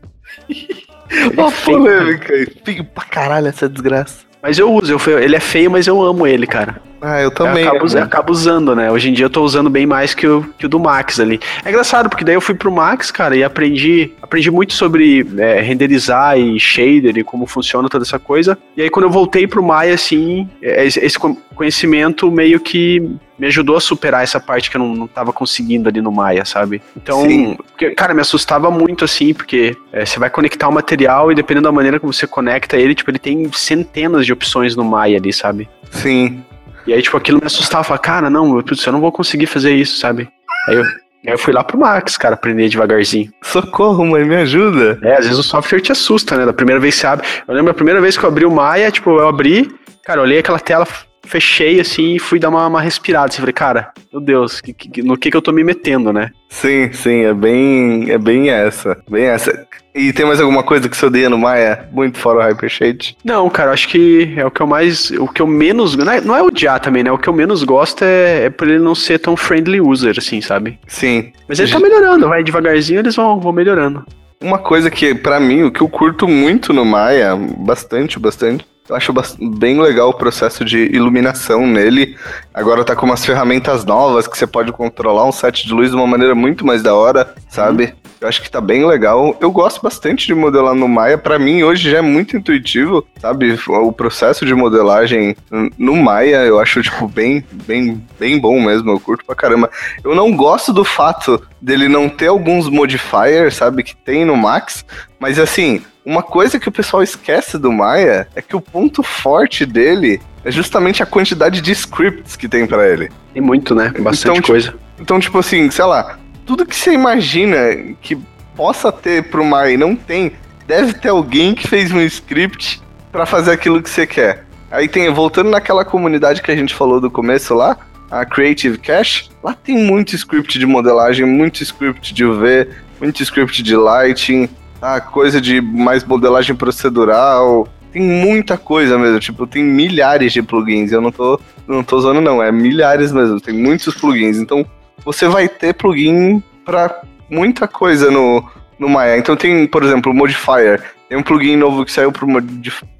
Ele é feio, polêmica. Feio pra caralho essa desgraça. Mas eu uso, eu, ele é feio, mas eu amo ele, cara. Ah, eu também. eu, acabo, eu acabo usando, né? Hoje em dia eu tô usando bem mais que o, que o do Max ali. É engraçado, porque daí eu fui pro Max, cara, e aprendi, aprendi muito sobre é, renderizar e shader e como funciona toda essa coisa. E aí quando eu voltei pro Maya, assim, é, esse, esse co- conhecimento meio que me ajudou a superar essa parte que eu não, não tava conseguindo ali no Maya, sabe? Então, porque, cara, me assustava muito, assim, porque é, você vai conectar o material e dependendo da maneira como você conecta ele, tipo, ele tem centenas de opções no Maya ali, sabe? Sim. E aí, tipo, aquilo me assustava. Eu falava, cara, não, eu, putz, eu não vou conseguir fazer isso, sabe? Aí eu, aí eu fui lá pro Max, cara, aprender devagarzinho. Socorro, mãe, me ajuda. É, às vezes o software te assusta, né? Da primeira vez que você abre. Eu lembro a primeira vez que eu abri o Maya, tipo, eu abri, cara, eu olhei aquela tela fechei assim e fui dar uma, uma respirada. Assim, falei, cara, meu Deus, que, que, no que, que eu tô me metendo, né? Sim, sim, é bem, é bem essa. Bem essa. E tem mais alguma coisa que você odeia no Maia? Muito fora o Hypershade? Não, cara, acho que é o que eu mais. O que eu menos. Não é, não é odiar também, né? O que eu menos gosto é, é por ele não ser tão friendly user, assim, sabe? Sim. Mas ele tá melhorando, vai devagarzinho, eles vão, vão melhorando. Uma coisa que, para mim, o que eu curto muito no Maia, bastante, bastante, eu acho bem legal o processo de iluminação nele. Agora tá com umas ferramentas novas que você pode controlar um set de luz de uma maneira muito mais da hora, sabe? Eu acho que tá bem legal. Eu gosto bastante de modelar no Maya. Para mim, hoje já é muito intuitivo, sabe? O processo de modelagem no Maya eu acho, tipo, bem, bem, bem bom mesmo. Eu curto pra caramba. Eu não gosto do fato dele não ter alguns modifiers, sabe? Que tem no Max. Mas assim, uma coisa que o pessoal esquece do Maya é que o ponto forte dele é justamente a quantidade de scripts que tem para ele. Tem muito, né? Bastante então, coisa. Tipo, então, tipo assim, sei lá, tudo que você imagina que possa ter pro Mai não tem, deve ter alguém que fez um script para fazer aquilo que você quer. Aí tem, voltando naquela comunidade que a gente falou do começo lá, a Creative Cache, lá tem muito script de modelagem, muito script de UV, muito script de lighting, a coisa de mais modelagem procedural, tem muita coisa mesmo, tipo, tem milhares de plugins, eu não tô, não tô usando não, é milhares mesmo, tem muitos plugins, então você vai ter plugin para muita coisa no, no Maya. Então tem, por exemplo, o Modifier. Tem um plugin novo que saiu pro,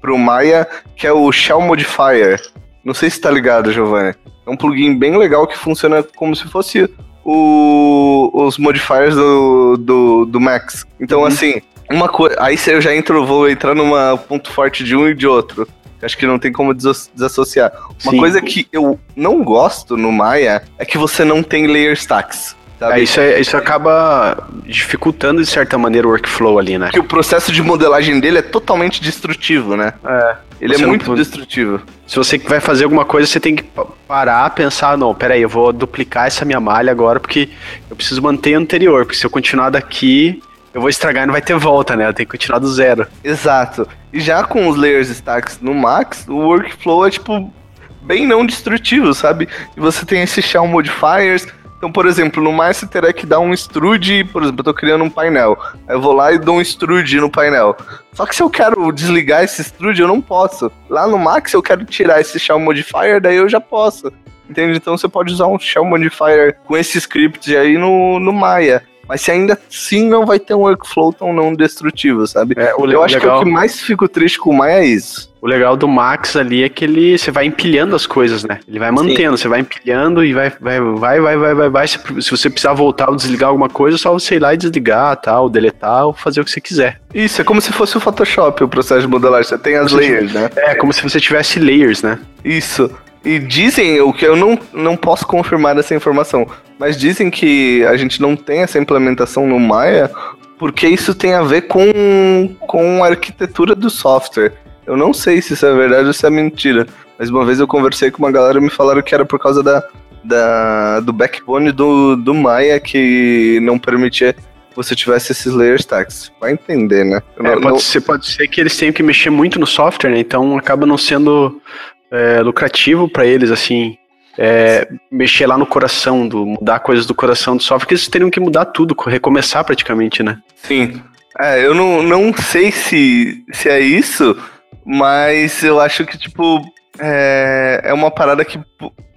pro Maya, que é o Shell Modifier. Não sei se tá ligado, Giovanni. É um plugin bem legal que funciona como se fosse o, os modifiers do, do, do Max. Então, uhum. assim, uma coisa. Aí eu já entro, vou entrar numa ponto forte de um e de outro. Acho que não tem como desassociar. Uma Sim. coisa que eu não gosto no Maya é que você não tem layer stacks. É, isso, é, isso acaba dificultando, de certa maneira, o workflow ali, né? Que o processo de modelagem dele é totalmente destrutivo, né? É. Ele é muito não... destrutivo. Se você vai fazer alguma coisa, você tem que parar, pensar, não, peraí, eu vou duplicar essa minha malha agora, porque eu preciso manter a anterior, porque se eu continuar daqui, eu vou estragar e não vai ter volta, né? Eu tenho que continuar do zero. Exato. E já com os layers stacks no max, o workflow é tipo bem não destrutivo, sabe? E você tem esses shell modifiers. Então, por exemplo, no mais você terá que dar um extrude, por exemplo, eu tô criando um painel. Aí eu vou lá e dou um extrude no painel. Só que se eu quero desligar esse extrude, eu não posso. Lá no Max eu quero tirar esse shell modifier, daí eu já posso. Entende? Então você pode usar um shell modifier com esse script aí no, no Maya mas se ainda assim não vai ter um workflow tão não destrutivo, sabe? É, o Eu acho legal... que o que mais fico triste com o Maia é isso. O legal do Max ali é que ele você vai empilhando as coisas, né? Ele vai mantendo, Sim. você vai empilhando e vai, vai, vai, vai, vai, vai, vai. Se, se você precisar voltar ou desligar alguma coisa, é só você ir lá e desligar, tal, deletar ou fazer o que você quiser. Isso, é como se fosse o Photoshop, o processo de modelagem. Você tem as layers, né? É, como se você tivesse layers, né? Isso. E dizem, o que eu não, não posso confirmar essa informação, mas dizem que a gente não tem essa implementação no Maya porque isso tem a ver com, com a arquitetura do software. Eu não sei se isso é verdade ou se é mentira, mas uma vez eu conversei com uma galera e me falaram que era por causa da, da, do backbone do, do Maya que não permitia que você tivesse esses layer stacks. Vai entender, né? É, não, pode, não... Ser, pode ser que eles tenham que mexer muito no software, né? Então acaba não sendo é, lucrativo para eles, assim, é, mexer lá no coração, do, mudar coisas do coração do software, porque eles teriam que mudar tudo, recomeçar praticamente, né? Sim. É, eu não, não sei se, se é isso, mas eu acho que, tipo, é, é uma parada que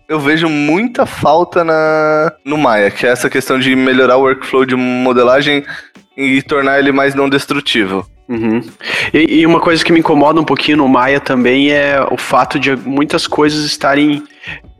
eu vejo muita falta na, no Maya, que é essa questão de melhorar o workflow de modelagem e tornar ele mais não destrutivo. Uhum. E, e, uma coisa que me incomoda um pouquinho no Maia também é o fato de muitas coisas estarem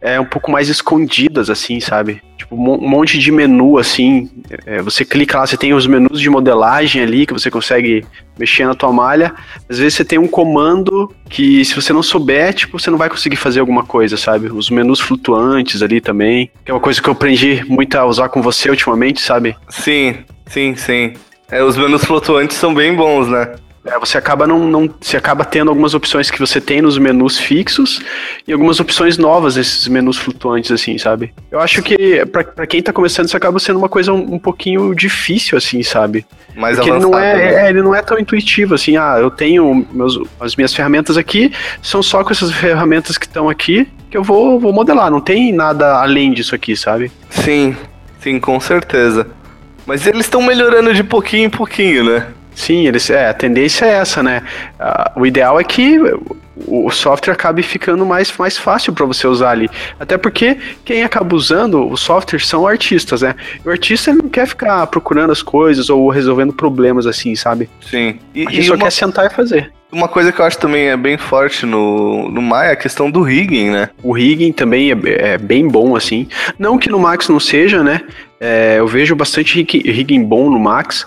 é, um pouco mais escondidas, assim, sabe? Tipo, um monte de menu, assim. É, você clica lá, você tem os menus de modelagem ali que você consegue mexer na tua malha. Às vezes você tem um comando que, se você não souber, tipo, você não vai conseguir fazer alguma coisa, sabe? Os menus flutuantes ali também. Que é uma coisa que eu aprendi muito a usar com você ultimamente, sabe? Sim, sim, sim. É, os menus flutuantes são bem bons, né? É, você acaba não, não você acaba tendo algumas opções que você tem nos menus fixos e algumas opções novas nesses menus flutuantes assim, sabe? Eu acho que para quem tá começando isso acaba sendo uma coisa um, um pouquinho difícil assim, sabe? Porque ele não é, né? é, ele não é tão intuitivo assim, ah, eu tenho meus, as minhas ferramentas aqui, são só com essas ferramentas que estão aqui que eu vou, vou modelar. Não tem nada além disso aqui, sabe? Sim, sim, com certeza. Mas eles estão melhorando de pouquinho em pouquinho, né? Sim, eles, é, a tendência é essa, né? Uh, o ideal é que o software acabe ficando mais, mais fácil para você usar ali. Até porque quem acaba usando o software são artistas, né? O artista ele não quer ficar procurando as coisas ou resolvendo problemas assim, sabe? Sim. E, e só uma, quer sentar e fazer. Uma coisa que eu acho também é bem forte no, no Maya é a questão do rigging, né? O rigging também é, é bem bom, assim. Não que no Max não seja, né? É, eu vejo bastante rigging bom no Max,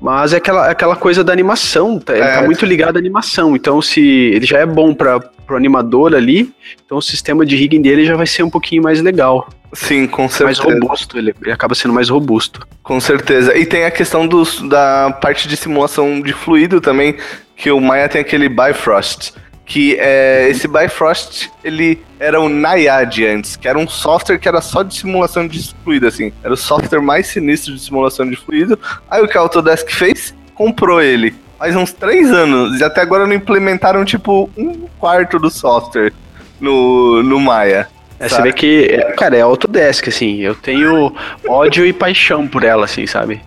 mas é aquela, aquela coisa da animação, tá, ele tá é. tá muito ligado à animação. Então, se ele já é bom para o animador ali, então o sistema de rigging dele já vai ser um pouquinho mais legal. Sim, com certeza. Mais robusto, ele, ele acaba sendo mais robusto. Com certeza. E tem a questão dos, da parte de simulação de fluido também, que o Maya tem aquele Bifrost que é, esse Bifrost, ele era o Naiad antes, que era um software que era só de simulação de fluido, assim. Era o software mais sinistro de simulação de fluido. Aí o que a Autodesk fez? Comprou ele. Faz uns três anos, e até agora não implementaram, tipo, um quarto do software no, no Maya. É, você vê que, cara, é Autodesk, assim. Eu tenho ódio e paixão por ela, assim, sabe?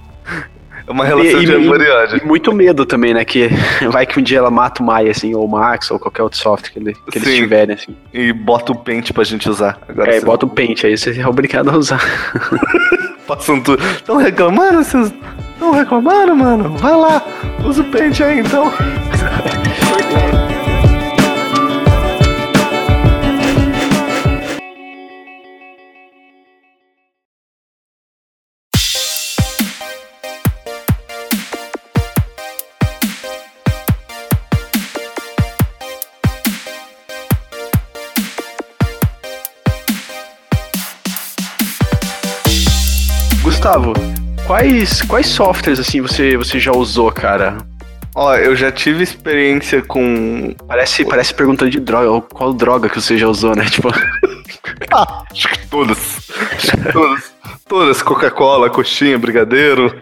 É uma relação e, de amor e ódio. E muito medo também, né? Que vai que um dia ela mata o Maia, assim, ou o Max, ou qualquer outro software que, ele, que eles tiverem, assim. E bota o pente pra gente usar. Agora é, bota o pente, aí você é obrigado a usar. Passam tudo. Tão reclamando, vocês. Tão reclamando, mano? Vai lá, usa o pente aí então. Gustavo, quais, quais softwares assim você, você já usou, cara? Ó, eu já tive experiência com. Parece, parece pergunta de droga. Qual droga que você já usou, né? Tipo. ah, acho que todas. todas. Todas. Coca-Cola, coxinha, brigadeiro.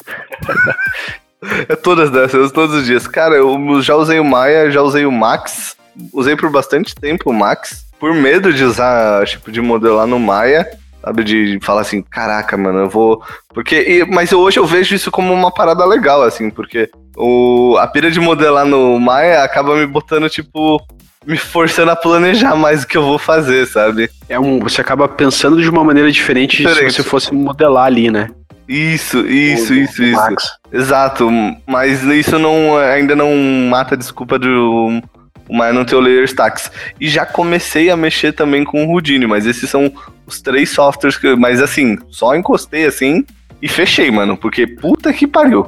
é todas dessas, todos os dias. Cara, eu já usei o Maia, já usei o Max. Usei por bastante tempo o Max. Por medo de usar, tipo, de modelar no Maia. Sabe, de falar assim, caraca, mano, eu vou. Porque. E, mas hoje eu vejo isso como uma parada legal, assim, porque o, a pira de modelar no Maya acaba me botando, tipo, me forçando a planejar mais o que eu vou fazer, sabe? É um, você acaba pensando de uma maneira diferente, diferente. se você fosse modelar ali, né? Isso, isso, o, isso, isso. Max. Exato, mas isso não ainda não mata a desculpa do mas não ter o layer stacks. E já comecei a mexer também com o Houdini, mas esses são os três softwares que. Mas assim, só encostei assim e fechei, mano, porque puta que pariu.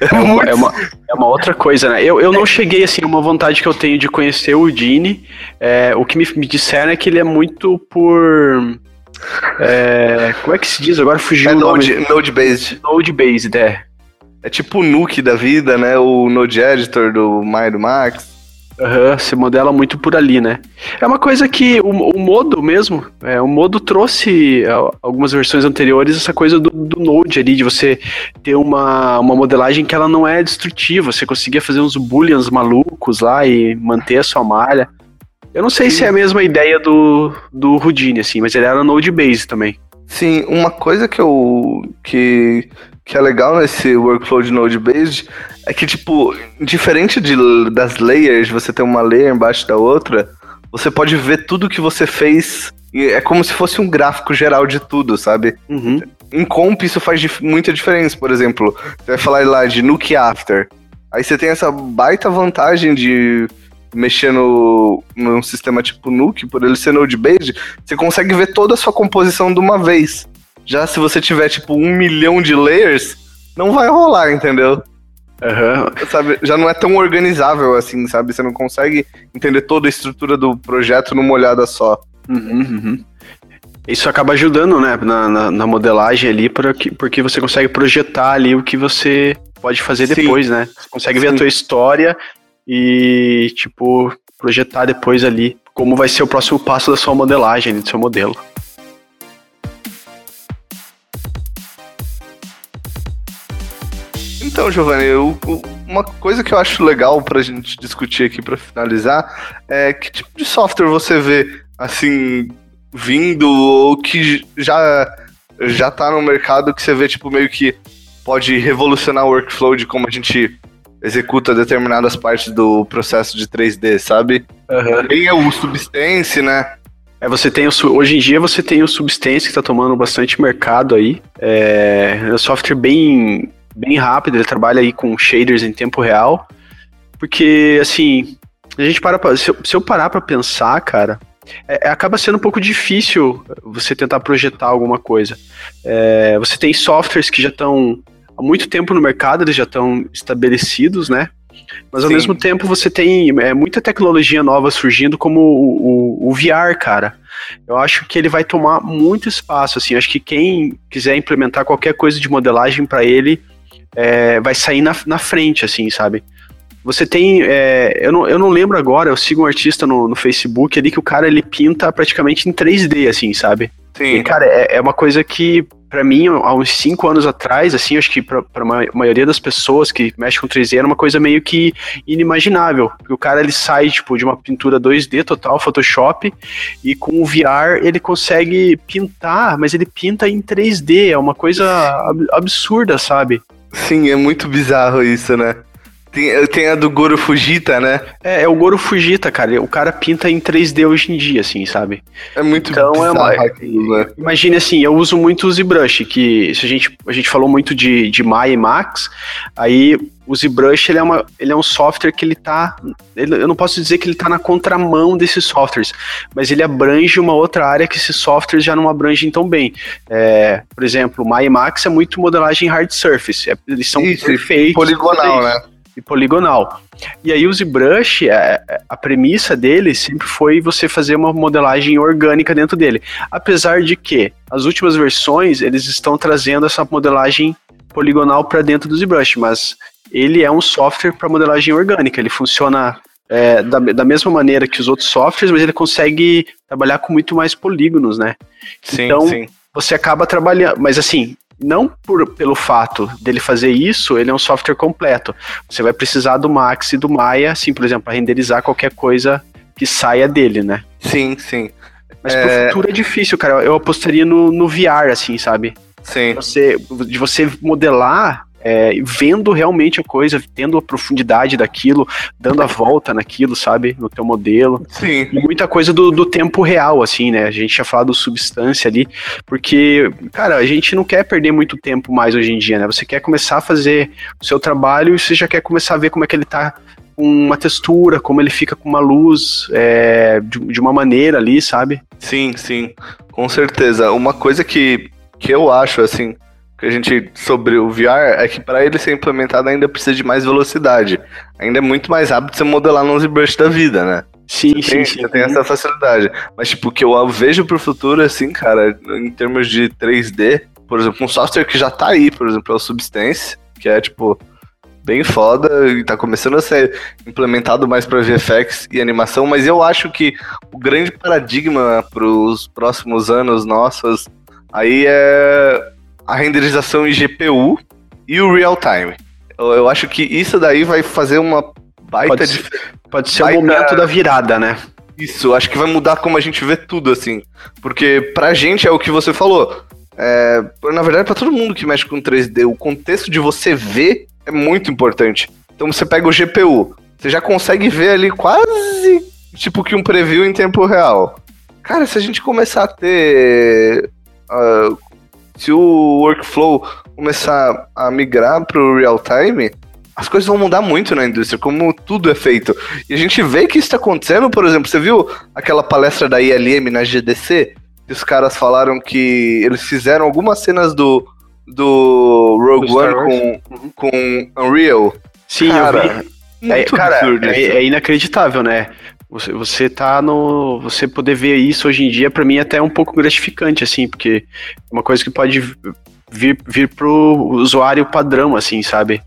É uma, é, uma, é uma, outra coisa, né? Eu, eu não cheguei assim, uma vontade que eu tenho de conhecer o Houdini. É, o que me, me disseram é que ele é muito por. É, como é que se diz? Agora fugiu é o nome. Node, node based. Node based, é. É tipo o Nuke da vida, né? O Node Editor do Maio do Max. Uhum, se modela muito por ali, né? É uma coisa que o, o modo mesmo, é, o modo trouxe algumas versões anteriores essa coisa do, do, Node ali, de você ter uma, uma modelagem que ela não é destrutiva, você conseguia fazer uns booleans malucos lá e manter a sua malha. Eu não sei Sim. se é a mesma ideia do, do Houdini, assim, mas ele era Node Base também. Sim, uma coisa que eu. que que é legal nesse workflow de Node-based é que, tipo, diferente de, das layers, você tem uma layer embaixo da outra, você pode ver tudo que você fez. E é como se fosse um gráfico geral de tudo, sabe? Uhum. Em comp, isso faz dif muita diferença. Por exemplo, você vai falar lá de Nuke After. Aí você tem essa baita vantagem de mexer no, num sistema tipo Nuke, por ele ser Node-based, você consegue ver toda a sua composição de uma vez. Já se você tiver, tipo, um milhão de layers, não vai rolar, entendeu? Uhum. Sabe, já não é tão organizável assim, sabe? Você não consegue entender toda a estrutura do projeto numa olhada só. Uhum, uhum. Isso acaba ajudando, né, na, na, na, modelagem ali, porque, porque você consegue projetar ali o que você pode fazer Sim. depois, né? Você consegue Sim. ver a tua história e, tipo, projetar depois ali como vai ser o próximo passo da sua modelagem, do seu modelo. Então, Giovanni, eu, uma coisa que eu acho legal pra gente discutir aqui para finalizar é que tipo de software você vê assim, vindo ou que já, já tá no mercado que você vê, tipo, meio que pode revolucionar o workflow de como a gente executa determinadas partes do processo de 3D, sabe? Uhum. Tem o Substance, né? É, você tem o, hoje em dia você tem o Substance que está tomando bastante mercado aí. É, é um software bem, bem rápido, ele trabalha aí com shaders em tempo real. Porque, assim, a gente para pra, se, eu, se eu parar para pensar, cara, é, é, acaba sendo um pouco difícil você tentar projetar alguma coisa. É, você tem softwares que já estão há muito tempo no mercado, eles já estão estabelecidos, né? Mas ao Sim. mesmo tempo você tem é, muita tecnologia nova surgindo, como o, o, o, VR, cara. Eu acho que ele vai tomar muito espaço, assim. Acho que quem quiser implementar qualquer coisa de modelagem para ele é, vai sair na, na frente, assim, sabe? Você tem. É, eu, não, eu não lembro agora, eu sigo um artista no, no Facebook ali que o cara ele pinta praticamente em 3D, assim, sabe? Sim. E, cara, é, é uma coisa que, para mim, há uns 5 anos atrás, assim, acho que pra, pra maioria das pessoas que mexem com 3D era uma coisa meio que inimaginável. Porque o cara ele sai, tipo, de uma pintura 2D total, Photoshop, e com o VR ele consegue pintar, mas ele pinta em 3D. É uma coisa absurda, sabe? Sim, é muito bizarro isso, né? Tem, tem a do Goro Fujita, né? É, é o Goro Fujita, cara. O cara pinta em 3D hoje em dia, assim, sabe? É muito então, é uma, aquilo, né? Imagine assim, eu uso muito o ZBrush, que se a gente, a gente falou muito de, de Maya e Max, aí o ZBrush ele é, uma, ele é um software que ele tá. Ele, eu não posso dizer que ele tá na contramão desses softwares, mas ele abrange uma outra área que esses softwares já não abrangem tão bem. É, por exemplo, o Maya e Max é muito modelagem hard surface. É, eles são Isso, perfeitos. Poligonal, né? E poligonal. E aí o ZBrush, a, é, é, a premissa dele sempre foi você fazer uma modelagem orgânica dentro dele. Apesar de que as últimas versões eles estão trazendo essa modelagem poligonal para dentro do ZBrush, mas ele é um software para modelagem orgânica. Ele funciona é, da, da mesma maneira que os outros softwares, mas ele consegue trabalhar com muito mais polígonos, né? Sim, então, sim. você acaba trabalhando. Mas assim, não por, pelo fato dele fazer isso, ele é um software completo. Você vai precisar do Max e do Maya, assim, por exemplo, para renderizar qualquer coisa que saia dele, né? Sim, sim. Mas é... pro futuro é difícil, cara. Eu apostaria no, no VR, assim, sabe? Sim. Você, de você modelar é, vendo realmente a coisa, tendo a profundidade daquilo, dando a volta naquilo, sabe? No teu modelo. Sim. E muita coisa do, do tempo real, assim, né? A gente já falado do substância ali, porque, cara, a gente não quer perder muito tempo mais hoje em dia, né? Você quer começar a fazer o seu trabalho e você já quer começar a ver como é que ele tá com uma textura, como ele fica com uma luz é, de, de uma maneira ali, sabe? Sim, sim, com certeza. Uma coisa que, que eu acho, assim, que a gente sobre o VR é que para ele ser implementado ainda precisa de mais velocidade. Ainda é muito mais rápido você modelar no ZBrush da vida, né? Sim, você sim, tem, sim. Você tem essa facilidade. Mas, tipo, o que eu vejo pro futuro, assim, cara, em termos de 3D, por exemplo, um software que já tá aí, por exemplo, é o Substance, que é, tipo, bem foda e tá começando a ser implementado mais para VFX e animação, mas eu acho que o grande paradigma para os próximos anos nossos aí é a renderização em GPU e o real time. Eu, eu acho que isso daí vai fazer uma baita Pode ser, pode ser baita... o momento da virada, né? Isso, acho que vai mudar como a gente vê tudo, assim. Porque pra gente é o que você falou. É, na verdade, para todo mundo que mexe com 3D, o contexto de você ver é muito importante. Então você pega o GPU, você já consegue ver ali quase tipo que um preview em tempo real. Cara, se a gente começar a ter uh, se o workflow começar a migrar para o real time, as coisas vão mudar muito na indústria, como tudo é feito. E a gente vê que isso está acontecendo, por exemplo, você viu aquela palestra da ILM na GDC? Que os caras falaram que eles fizeram algumas cenas do, do Rogue do One com, com Unreal. Sim, cara, eu vi. É, cara, é, é, inacreditável, né? Você, você tá no. Você poder ver isso hoje em dia, para mim, é até um pouco gratificante, assim, porque é uma coisa que pode vir, vir pro usuário padrão, assim, sabe?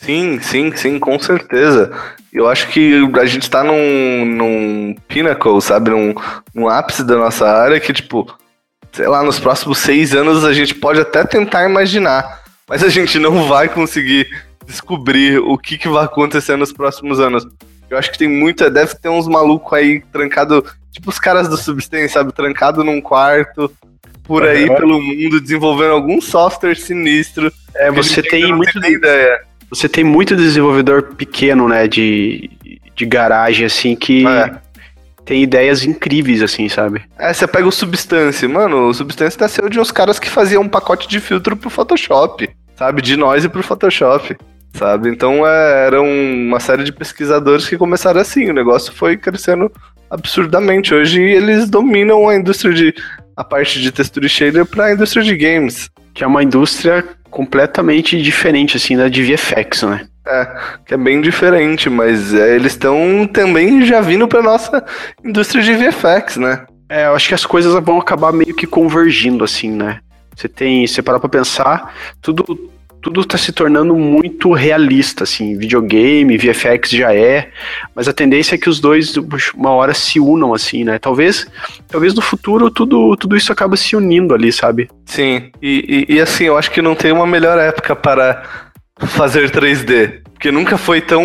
Sim, sim, sim, com certeza. Eu acho que a gente tá num, num pinnacle, sabe? Num, num ápice da nossa área que, tipo, sei lá, nos próximos seis anos a gente pode até tentar imaginar, mas a gente não vai conseguir descobrir o que, que vai acontecer nos próximos anos. Eu acho que tem muita, deve ter uns malucos aí trancado, tipo os caras do Substance, sabe? Trancado num quarto, por aí uhum. pelo mundo, desenvolvendo algum software sinistro. É, você tem muito. Tem ideia. Você tem muito desenvolvedor pequeno, né? De, de garagem, assim, que. É tem ideias incríveis, assim, sabe? É, você pega o Substance. Mano, o Substance nasceu de uns caras que faziam um pacote de filtro pro Photoshop, sabe? De nós e pro Photoshop, sabe? Então é, eram uma série de pesquisadores que começaram assim. O negócio foi crescendo absurdamente. Hoje eles dominam a indústria de. a parte de textura e shader pra indústria de games. Que é uma indústria completamente diferente, assim, da de VFX, né? É, que é bem diferente, mas é, eles estão também já vindo para nossa indústria de VFX, né? É, eu acho que as coisas vão acabar meio que convergindo, assim, né? Você tem, você parar pra pensar, tudo tudo tá se tornando muito realista, assim, videogame, VFX já é, mas a tendência é que os dois uma hora se unam, assim, né? Talvez, talvez no futuro tudo, tudo isso acaba se unindo ali, sabe? Sim, e, e, e assim, eu acho que não tem uma melhor época para fazer 3D. Porque nunca foi tão,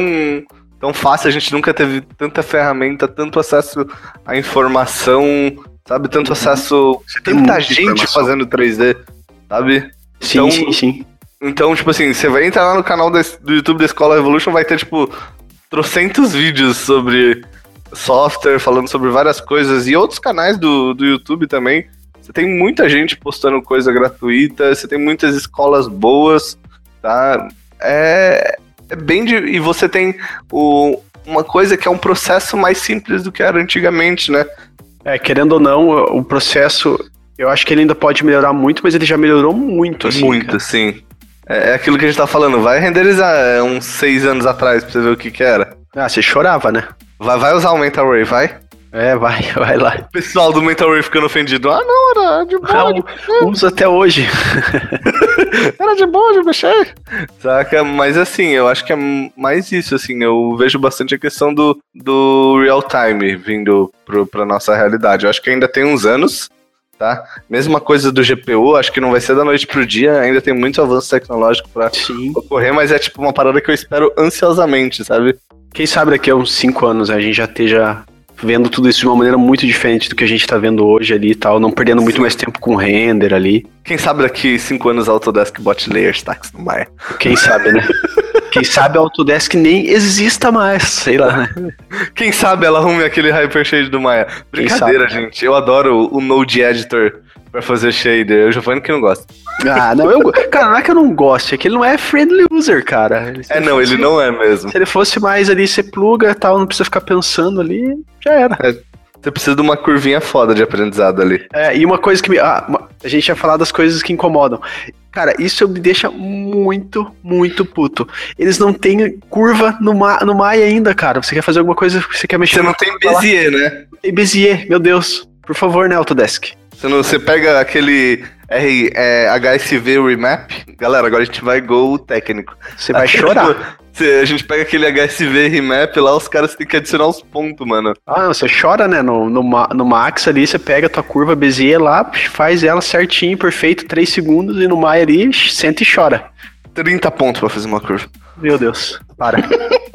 tão fácil, a gente nunca teve tanta ferramenta, tanto acesso à informação, sabe? Tanto acesso. Tanta gente informação. fazendo 3D, sabe? Sim, então, sim, sim. Então, tipo assim, você vai entrar lá no canal do YouTube da Escola Revolution, vai ter, tipo, trocentos vídeos sobre software, falando sobre várias coisas, e outros canais do, do YouTube também. Você tem muita gente postando coisa gratuita, você tem muitas escolas boas, tá? É, é bem de, e você tem o, uma coisa que é um processo mais simples do que era antigamente, né? É, querendo ou não, o processo, eu acho que ele ainda pode melhorar muito, mas ele já melhorou muito, assim. Muito, cara. sim. É, é aquilo que a gente tá falando, vai renderizar é, uns seis anos atrás pra você ver o que que era. Ah, você chorava, né? Vai, vai usar o Mental Ray, vai? É, vai, vai lá. O pessoal do Mental Ray ficando ofendido. Ah, não, era de boa. Ah, uso até hoje. era de boa de mexer. Saca? Mas assim, eu acho que é mais isso, assim. Eu vejo bastante a questão do, do real time vindo pro, pra nossa realidade. Eu acho que ainda tem uns anos, tá? Mesma coisa do GPU, acho que não vai ser da noite pro dia, ainda tem muito avanço tecnológico Sim. ocorrer, mas é tipo uma parada que eu espero ansiosamente, sabe? Quem sabe daqui a uns 5 anos a gente já esteja vendo tudo isso de uma maneira muito diferente do que a gente tá vendo hoje ali e tal, não perdendo muito Sim. mais tempo com render ali. Quem sabe daqui cinco anos a Autodesk bot layers tax no Maya. Quem sabe, né? Quem sabe a Autodesk nem exista mais, sei lá, né? Quem sabe ela arrume aquele Hypershade do Maya. Brincadeira, gente. Eu adoro o Node Editor pra fazer shader. O Giovanni que não gosta. Ah, não, eu. Cara, não é que eu não goste, é que ele não é friendly user, cara. é, não, fosse, ele não é mesmo. Se ele fosse mais ali, você pluga e tal, não precisa ficar pensando ali, já era. É, você precisa de uma curvinha foda de aprendizado ali. É, e uma coisa que me. Ah, a gente ia falar das coisas que incomodam. Cara, isso me deixa muito, muito puto. Eles não têm curva no, Ma no Maya ainda, cara. Você quer fazer alguma coisa, você quer mexer. Você não tem Bezier, né? Tem Bezier, meu Deus. Por favor, né, Autodesk? Você, não, você pega aquele R, é, HSV Remap, galera, agora a gente vai gol técnico. Você vai chorar. a gente pega aquele HSV Remap lá, os caras têm que adicionar os pontos, mano. Ah, você chora, né? No, no, no Max ali, você pega a tua curva Bezier lá, faz ela certinho, perfeito, 3 segundos, e no Maya ali, senta e chora. 30 pontos pra fazer uma curva. Meu Deus, para.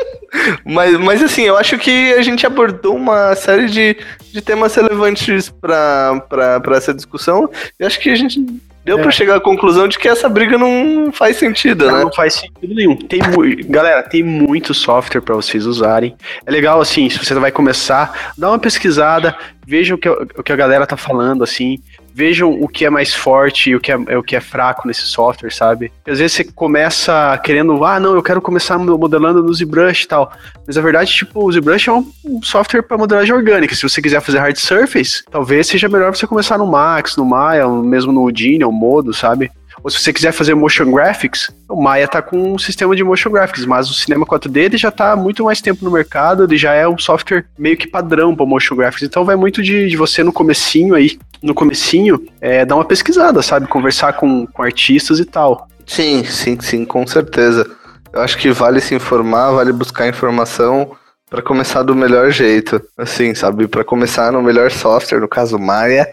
mas, mas assim, eu acho que a gente abordou uma série de, de temas relevantes para essa discussão. E acho que a gente deu é. para chegar à conclusão de que essa briga não faz sentido, não, né? Não faz sentido nenhum. Tem galera, tem muito software para vocês usarem. É legal assim, se você vai começar, dá uma pesquisada, veja o que, o que a galera tá falando assim vejam o que é mais forte e o que é, o que é fraco nesse software, sabe? Às vezes você começa querendo, ah, não, eu quero começar modelando no ZBrush e tal. Mas na verdade, tipo, o ZBrush é um software para modelagem orgânica. Se você quiser fazer hard surface, talvez seja melhor você começar no Max, no Maya, mesmo no Houdini, ou Modo, sabe? Ou se você quiser fazer motion graphics, o Maya tá com um sistema de motion graphics, mas o Cinema 4D ele já tá há muito mais tempo no mercado, ele já é um software meio que padrão para motion graphics. Então vai muito de, de, você no comecinho aí, no comecinho, é, dar uma pesquisada, sabe? Conversar com, com artistas e tal. Sim, sim, sim, com certeza. Eu acho que vale se informar, vale buscar informação para começar do melhor jeito. Assim, sabe? Para começar no melhor software, no caso Maya.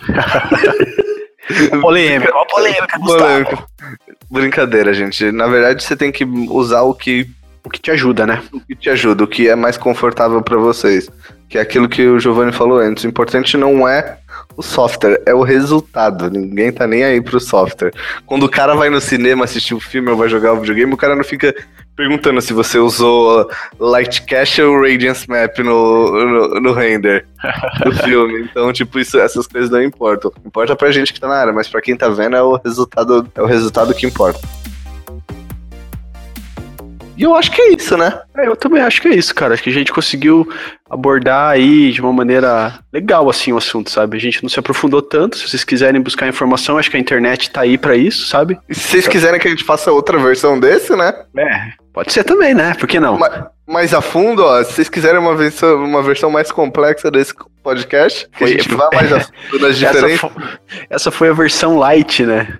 polêmica, polêmica. Polêmica. Brincadeira, gente. Na verdade, você tem que usar o que o que te ajuda, né? O que te ajuda, o que é mais confortável para vocês. Que é aquilo que o Giovanni falou antes. O importante não é o software, é o resultado. Ninguém tá nem aí pro software. Quando o cara vai no cinema assistir o um filme ou vai jogar o um videogame, o cara não fica perguntando se você usou Light Cache ou Radiance Map no, no, no render do filme. Então, tipo, isso, essas coisas não importam. Importa pra gente que tá na área, mas pra quem tá vendo é o resultado, é o resultado que importa. E eu acho que é isso, né? É, eu também acho que é isso, cara. Acho que a gente conseguiu abordar aí de uma maneira legal, assim, o assunto, sabe? A gente não se aprofundou tanto. Se vocês quiserem buscar informação, acho que a internet tá aí para isso, sabe? E se vocês quiserem que a gente faça outra versão desse, né? É, pode ser também, né? Por que não? Mas, mais a fundo, ó, se vocês quiserem uma versão, uma versão mais complexa desse podcast, que foi, a gente vá mais a fundo nas diferenças. Essa foi, essa foi a versão light, né?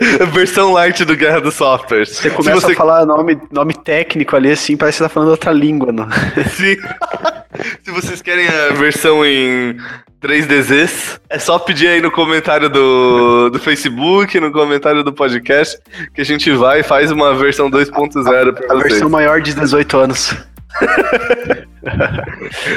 versão light do Guerra dos Softwares. Você começa você... a falar nome, nome técnico ali, assim, parece que você tá falando outra língua, não? Sim. Se vocês querem a versão em 3DZs, é só pedir aí no comentário do, do Facebook, no comentário do podcast, que a gente vai e faz uma versão 2.0 pra a vocês. A versão maior de 18 anos.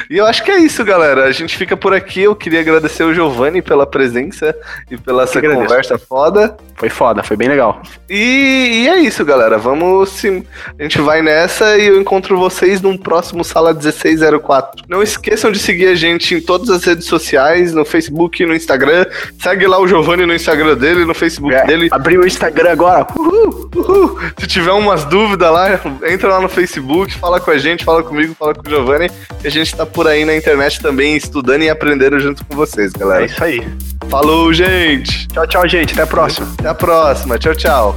e eu acho que é isso, galera. A gente fica por aqui. Eu queria agradecer o Giovanni pela presença e pela essa conversa foda. Foi foda, foi bem legal. E, e, é isso, galera. Vamos sim. A gente vai nessa e eu encontro vocês num próximo Sala 1604. Não esqueçam de seguir a gente em todas as redes sociais, no Facebook, no Instagram. Segue lá o Giovanni no Instagram dele, no Facebook é, dele. Abri o Instagram agora. Uhul, uhul. Se tiver umas dúvidas lá, entra lá no Facebook, fala com a gente, fala comigo, fala com o Giovanni. E a gente tá por aí na internet também estudando e aprendendo junto com vocês, galera. É isso aí. Falou, gente! Tchau, tchau, gente. Até a próxima. Até a próxima. Tchau, tchau.